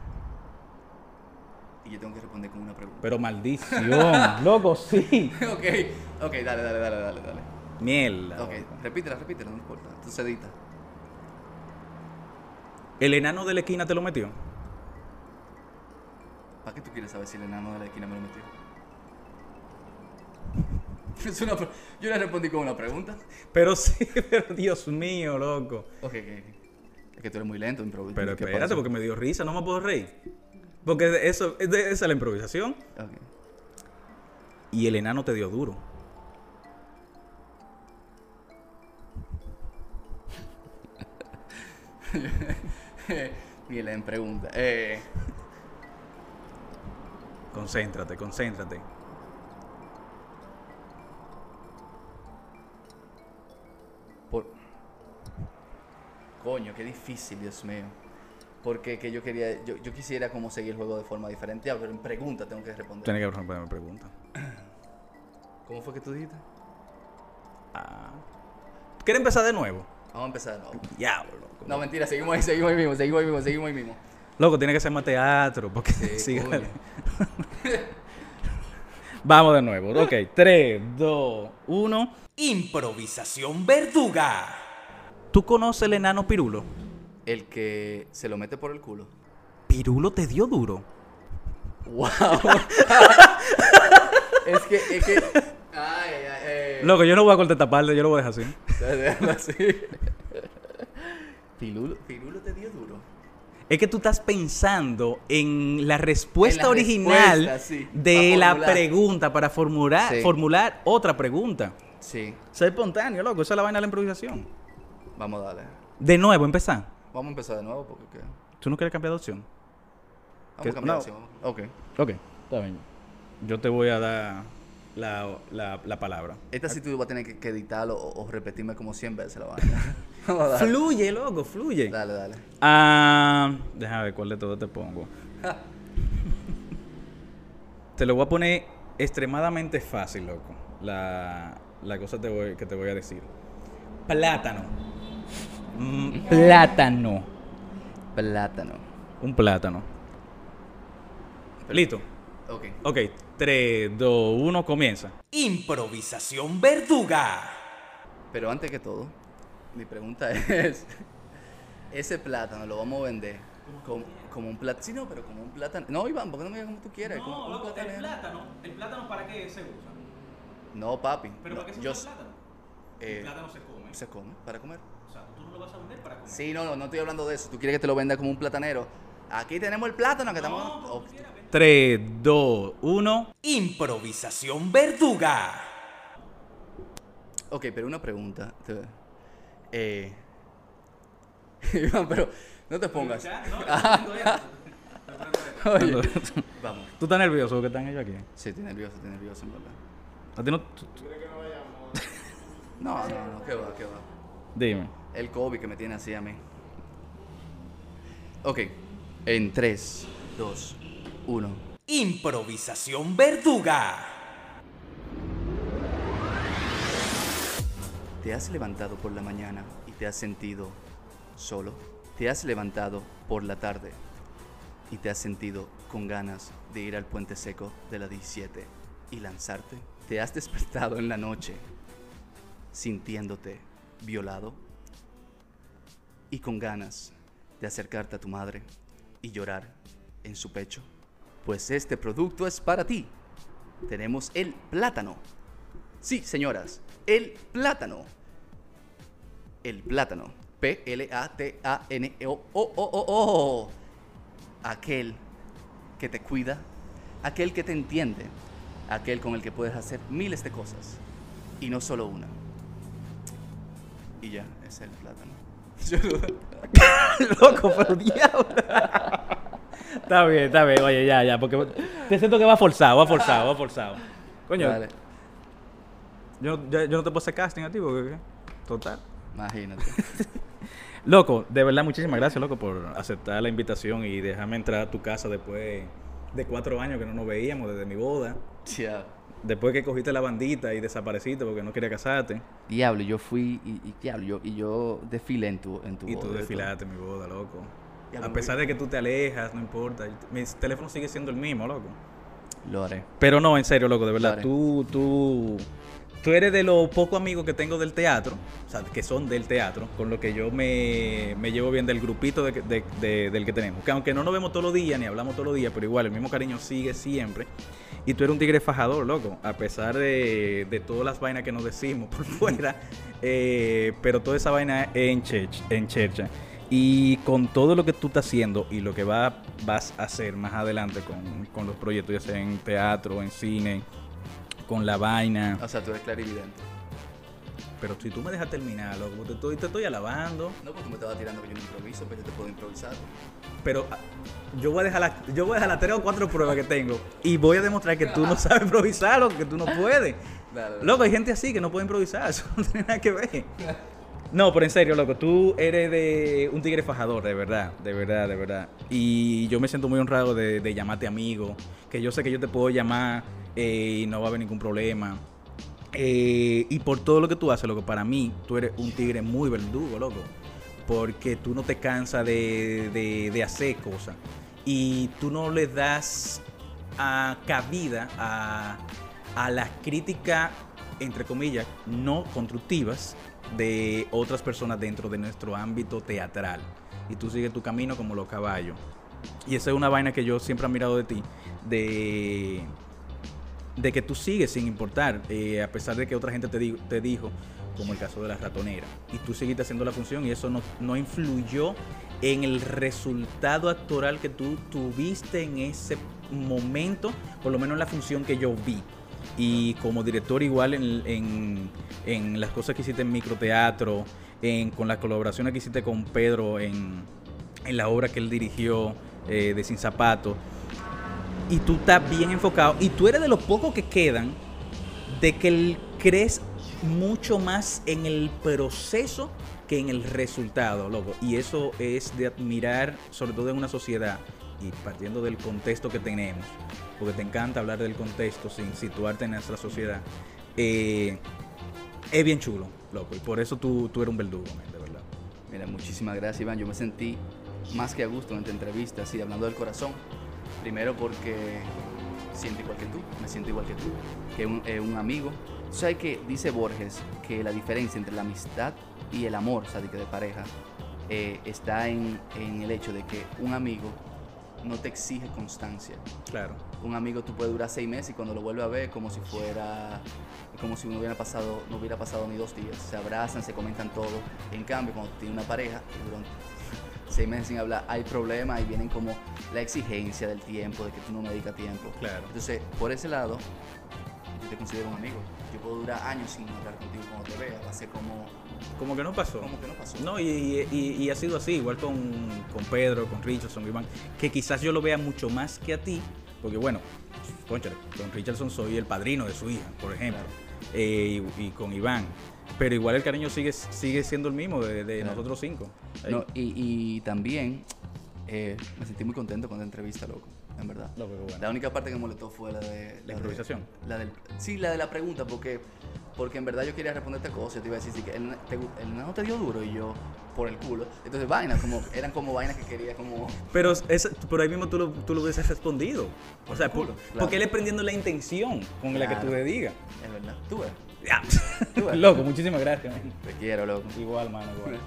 Y yo tengo que responder con una pregunta. Pero maldición. Loco, sí. ok, ok, dale, dale, dale, dale, dale. Mierda. Ok, repítela, repítela, no importa. Tú sedita. ¿El enano de la esquina te lo metió? ¿Para qué tú quieres saber si el enano de la esquina me lo metió? Es una pre- Yo le respondí con una pregunta. Pero sí, pero Dios mío, loco. Ok, ok. Es que tú eres muy lento, improviso. Pero espérate, porque me dio risa, no me puedo reír. Porque eso, es de- esa es la improvisación. Ok. Y el enano te dio duro. Miren, pregunta. Eh, Concéntrate, concéntrate. Coño, qué difícil, Dios mío. Porque que yo quería, yo, yo quisiera como seguir el juego de forma diferente, Ya, pero en pregunta tengo que responder. Tienes que responder mi pregunta. ¿Cómo fue que tú dijiste? Ah. ¿Quieres empezar de nuevo? Vamos a empezar de nuevo. Diablo, loco. No, mentira, seguimos ahí, seguimos ahí mismo, seguimos ahí mismo, seguimos ahí mismo. Loco, tiene que ser más teatro. Porque Sí. Vamos de nuevo. Ok, 3, 2, 1. Improvisación verduga. ¿Tú conoces el enano Pirulo? El que se lo mete por el culo. Pirulo te dio duro. ¡Wow! es que, es que. Ay, ay, ay. Loco, yo no voy a cortar esta parte, yo lo voy a dejar así. Déjalo así. Pirulo, Pirulo te dio duro. Es que tú estás pensando en la respuesta En la original respuesta, sí, de la formular. pregunta para formular, Sí. formular otra pregunta. Sí, Ser espontáneo, loco, esa es la vaina de la improvisación. Vamos a darle. De nuevo, empezar. Vamos a empezar de nuevo porque. ¿qué? ¿Tú no quieres cambiar de opción? Vamos a cambiar no. de opción. Ok. Ok, está bien. Yo te voy a dar la, la- la palabra. Esta sí tú vas a tener que, que editarlo o, o repetirme como 100 veces la vaina. Vamos a darle. Fluye, loco, fluye. Dale, dale. Ah, déjame ver cuál de todo te pongo. te lo voy a poner extremadamente fácil, loco. La, la cosa te voy- que te voy a decir. Plátano. Mm, plátano. Plátano. Un plátano. Listo. Ok. Ok, 3, 2, 1, comienza. Improvisación verduga. Pero antes que todo, mi pregunta es: ¿ese plátano lo vamos a vender como, como un plátano? Sí, no, pero como un plátano. No, Iván, ¿por qué no me digas como tú quieras? como un plátano. plátano, ¿el plátano para qué se usa? No, papi. ¿Pero no, para qué se yo usa el plátano? eh, el plátano se come. Se come para comer. O sea, tú no lo vas a vender para comer. Sí, no, no, no estoy hablando de eso. Tú quieres que te lo venda como un platanero. Aquí tenemos el plátano que estamos. Oh, 3, 2, 1. Improvisación verduga. ok, pero una pregunta. Eh. Iván, pero no te pongas. Oye, vamos. ¿Tú estás nervioso que están ellos aquí? Sí, estoy nervioso, estoy nervioso, en verdad. ¿A ti no? No, no, no, qué va, qué va. Dime. El COVID que me tiene así a mí. Ok, en 3, 2, 1. Improvisación verduga. ¿Te has levantado por la mañana y te has sentido solo? ¿Te has levantado por la tarde y te has sentido con ganas de ir al puente seco de la 17 y lanzarte? ¿Te has despertado en la noche sintiéndote violado y con ganas de acercarte a tu madre y llorar en su pecho? Pues este producto es para ti. Tenemos el plátano. Sí, señoras, el plátano. El plátano. P-L-A-T-A-N-O-O-O-O. Aquel que te cuida, aquel que te entiende, aquel con el que puedes hacer miles de cosas y no solo una. Y ya, ese es el plátano. Loco, pero diablo. está bien, está bien. Oye, ya, ya. Porque te siento que va forzado, va forzado, va forzado. Coño, Dale, yo, yo, yo no te puedo hacer casting a ti porque... Total. imagínate. Loco, de verdad, muchísimas gracias, loco, por aceptar la invitación y dejarme entrar a tu casa después de cuatro años que no nos veíamos desde mi boda. Ya. Después que cogiste la bandita y desapareciste porque no quería casarte. Diablo, yo fui y, y diablo, yo, y yo desfilé en tu, en tu Y tú boda, desfilaste en mi boda, loco. A pesar de que tú te alejas, no importa. Mi teléfono sigue siendo el mismo, loco. Lo haré. Pero no, en serio, loco, de verdad. Dale. Tú, tú tú eres de los pocos amigos que tengo del teatro, o sea, que son del teatro, con lo que yo me, me llevo bien del grupito de- de- de- del que tenemos. Que aunque no nos vemos todos los días, ni hablamos todos los días, pero igual el mismo cariño sigue siempre. Y tú eres un tigre fajador, loco, a pesar de, de todas las vainas que nos decimos por fuera, eh, pero toda esa vaina es en, church, en chercha. Y con todo lo que tú estás haciendo y lo que va, vas a hacer más adelante con, con los proyectos, ya sea en teatro, en cine, con la vaina. O sea, tú eres clarividente. Pero si tú me dejas terminar, loco, te estoy, te estoy alabando. No, porque tú me estabas tirando que yo no improviso, pero yo te puedo improvisar. Pero ah, yo voy a dejar la, yo voy a dejar las tres o cuatro pruebas que tengo. Y voy a demostrar que tú no sabes improvisar, loco, que tú no puedes. Dale, dale. Loco, hay gente así que no puede improvisar, eso no tiene nada que ver. No, pero en serio, loco, tú eres de un tigre fajador, de verdad, de verdad, de verdad. Y yo me siento muy honrado de, de llamarte amigo, que yo sé que yo te puedo llamar eh, y no va a haber ningún problema. Eh, y por todo lo que tú haces, loco, para mí, tú eres un tigre muy verdugo, loco. Porque tú no te cansas de, hacer cosas. Y tú no le das a cabida a, a las críticas, entre comillas, no constructivas de otras personas dentro de nuestro ámbito teatral. Y tú sigues tu camino como los caballos. Y esa es una vaina que yo siempre he admirado de ti. De, de que tú sigues sin importar, eh, a pesar de que otra gente te, te dijo, como el caso de la ratonera, y tú seguiste haciendo la función y eso no, no influyó en el resultado actoral que tú tuviste en ese momento, por lo menos en la función que yo vi. Y como director igual en, en- en las cosas que hiciste en microteatro, en, con las colaboraciones que hiciste con Pedro en, en la obra que él dirigió eh, de Sin Zapatos, y tú estás bien enfocado y tú eres de los pocos que quedan de que crees mucho más en el proceso que en el resultado, loco. Y eso es de admirar, sobre todo en una sociedad y partiendo del contexto que tenemos, porque te encanta hablar del contexto sin situarte en nuestra sociedad. eh, es bien chulo, loco. Y por eso tú, tú eres un verdugo, de verdad. Mira, muchísimas gracias, Iván. Yo me sentí más que a gusto en esta entrevista, así, hablando del corazón. Primero porque siento igual que tú, me siento igual que tú, que un, eh, un amigo. Sabes que dice Borges que la diferencia entre la amistad y el amor, o sea, de de pareja, eh, está en, en el hecho de que un amigo no te exige constancia. Claro. Un amigo tú puedes durar seis meses y cuando lo vuelve a ver como si fuera como si no hubiera pasado no hubiera pasado ni dos días se abrazan se comentan todo en cambio cuando tienes una pareja y duran seis meses sin hablar hay problemas y vienen como la exigencia del tiempo de que tú no me dedicas tiempo. Claro. entonces por ese lado yo te considero un amigo. Yo puedo durar años sin hablar contigo cuando te vea va a ser como Como que no pasó. como que no pasó. No, y, y- y ha sido así, igual con, con Pedro, con Richardson, Iván, que quizás yo lo vea mucho más que a ti, porque bueno, con Richardson soy el padrino de su hija, por ejemplo, eh, y, y con Iván, pero igual el cariño sigue, sigue siendo el mismo de, de Claro. nosotros cinco. No, y, y también eh, me sentí muy contento con la entrevista loco en verdad Loco, bueno. La única parte que me molestó fue la de... ¿La improvisación? de- la del, sí, la de la pregunta, porque, porque en verdad yo quería responderte cosas. Yo te iba a decir sí, que el, te, el no te dio duro y yo por el culo. Entonces vainas, como, eran como vainas que quería como... Pero, es, pero ahí mismo tú lo, tú lo hubieses respondido. O sea, por- culo, claro. porque él es prendiendo la intención con la que tú Claro. le digas. Es verdad. Tú ves. Loco, muchísimas gracias. man. Te quiero, loco. Igual, mano, igual.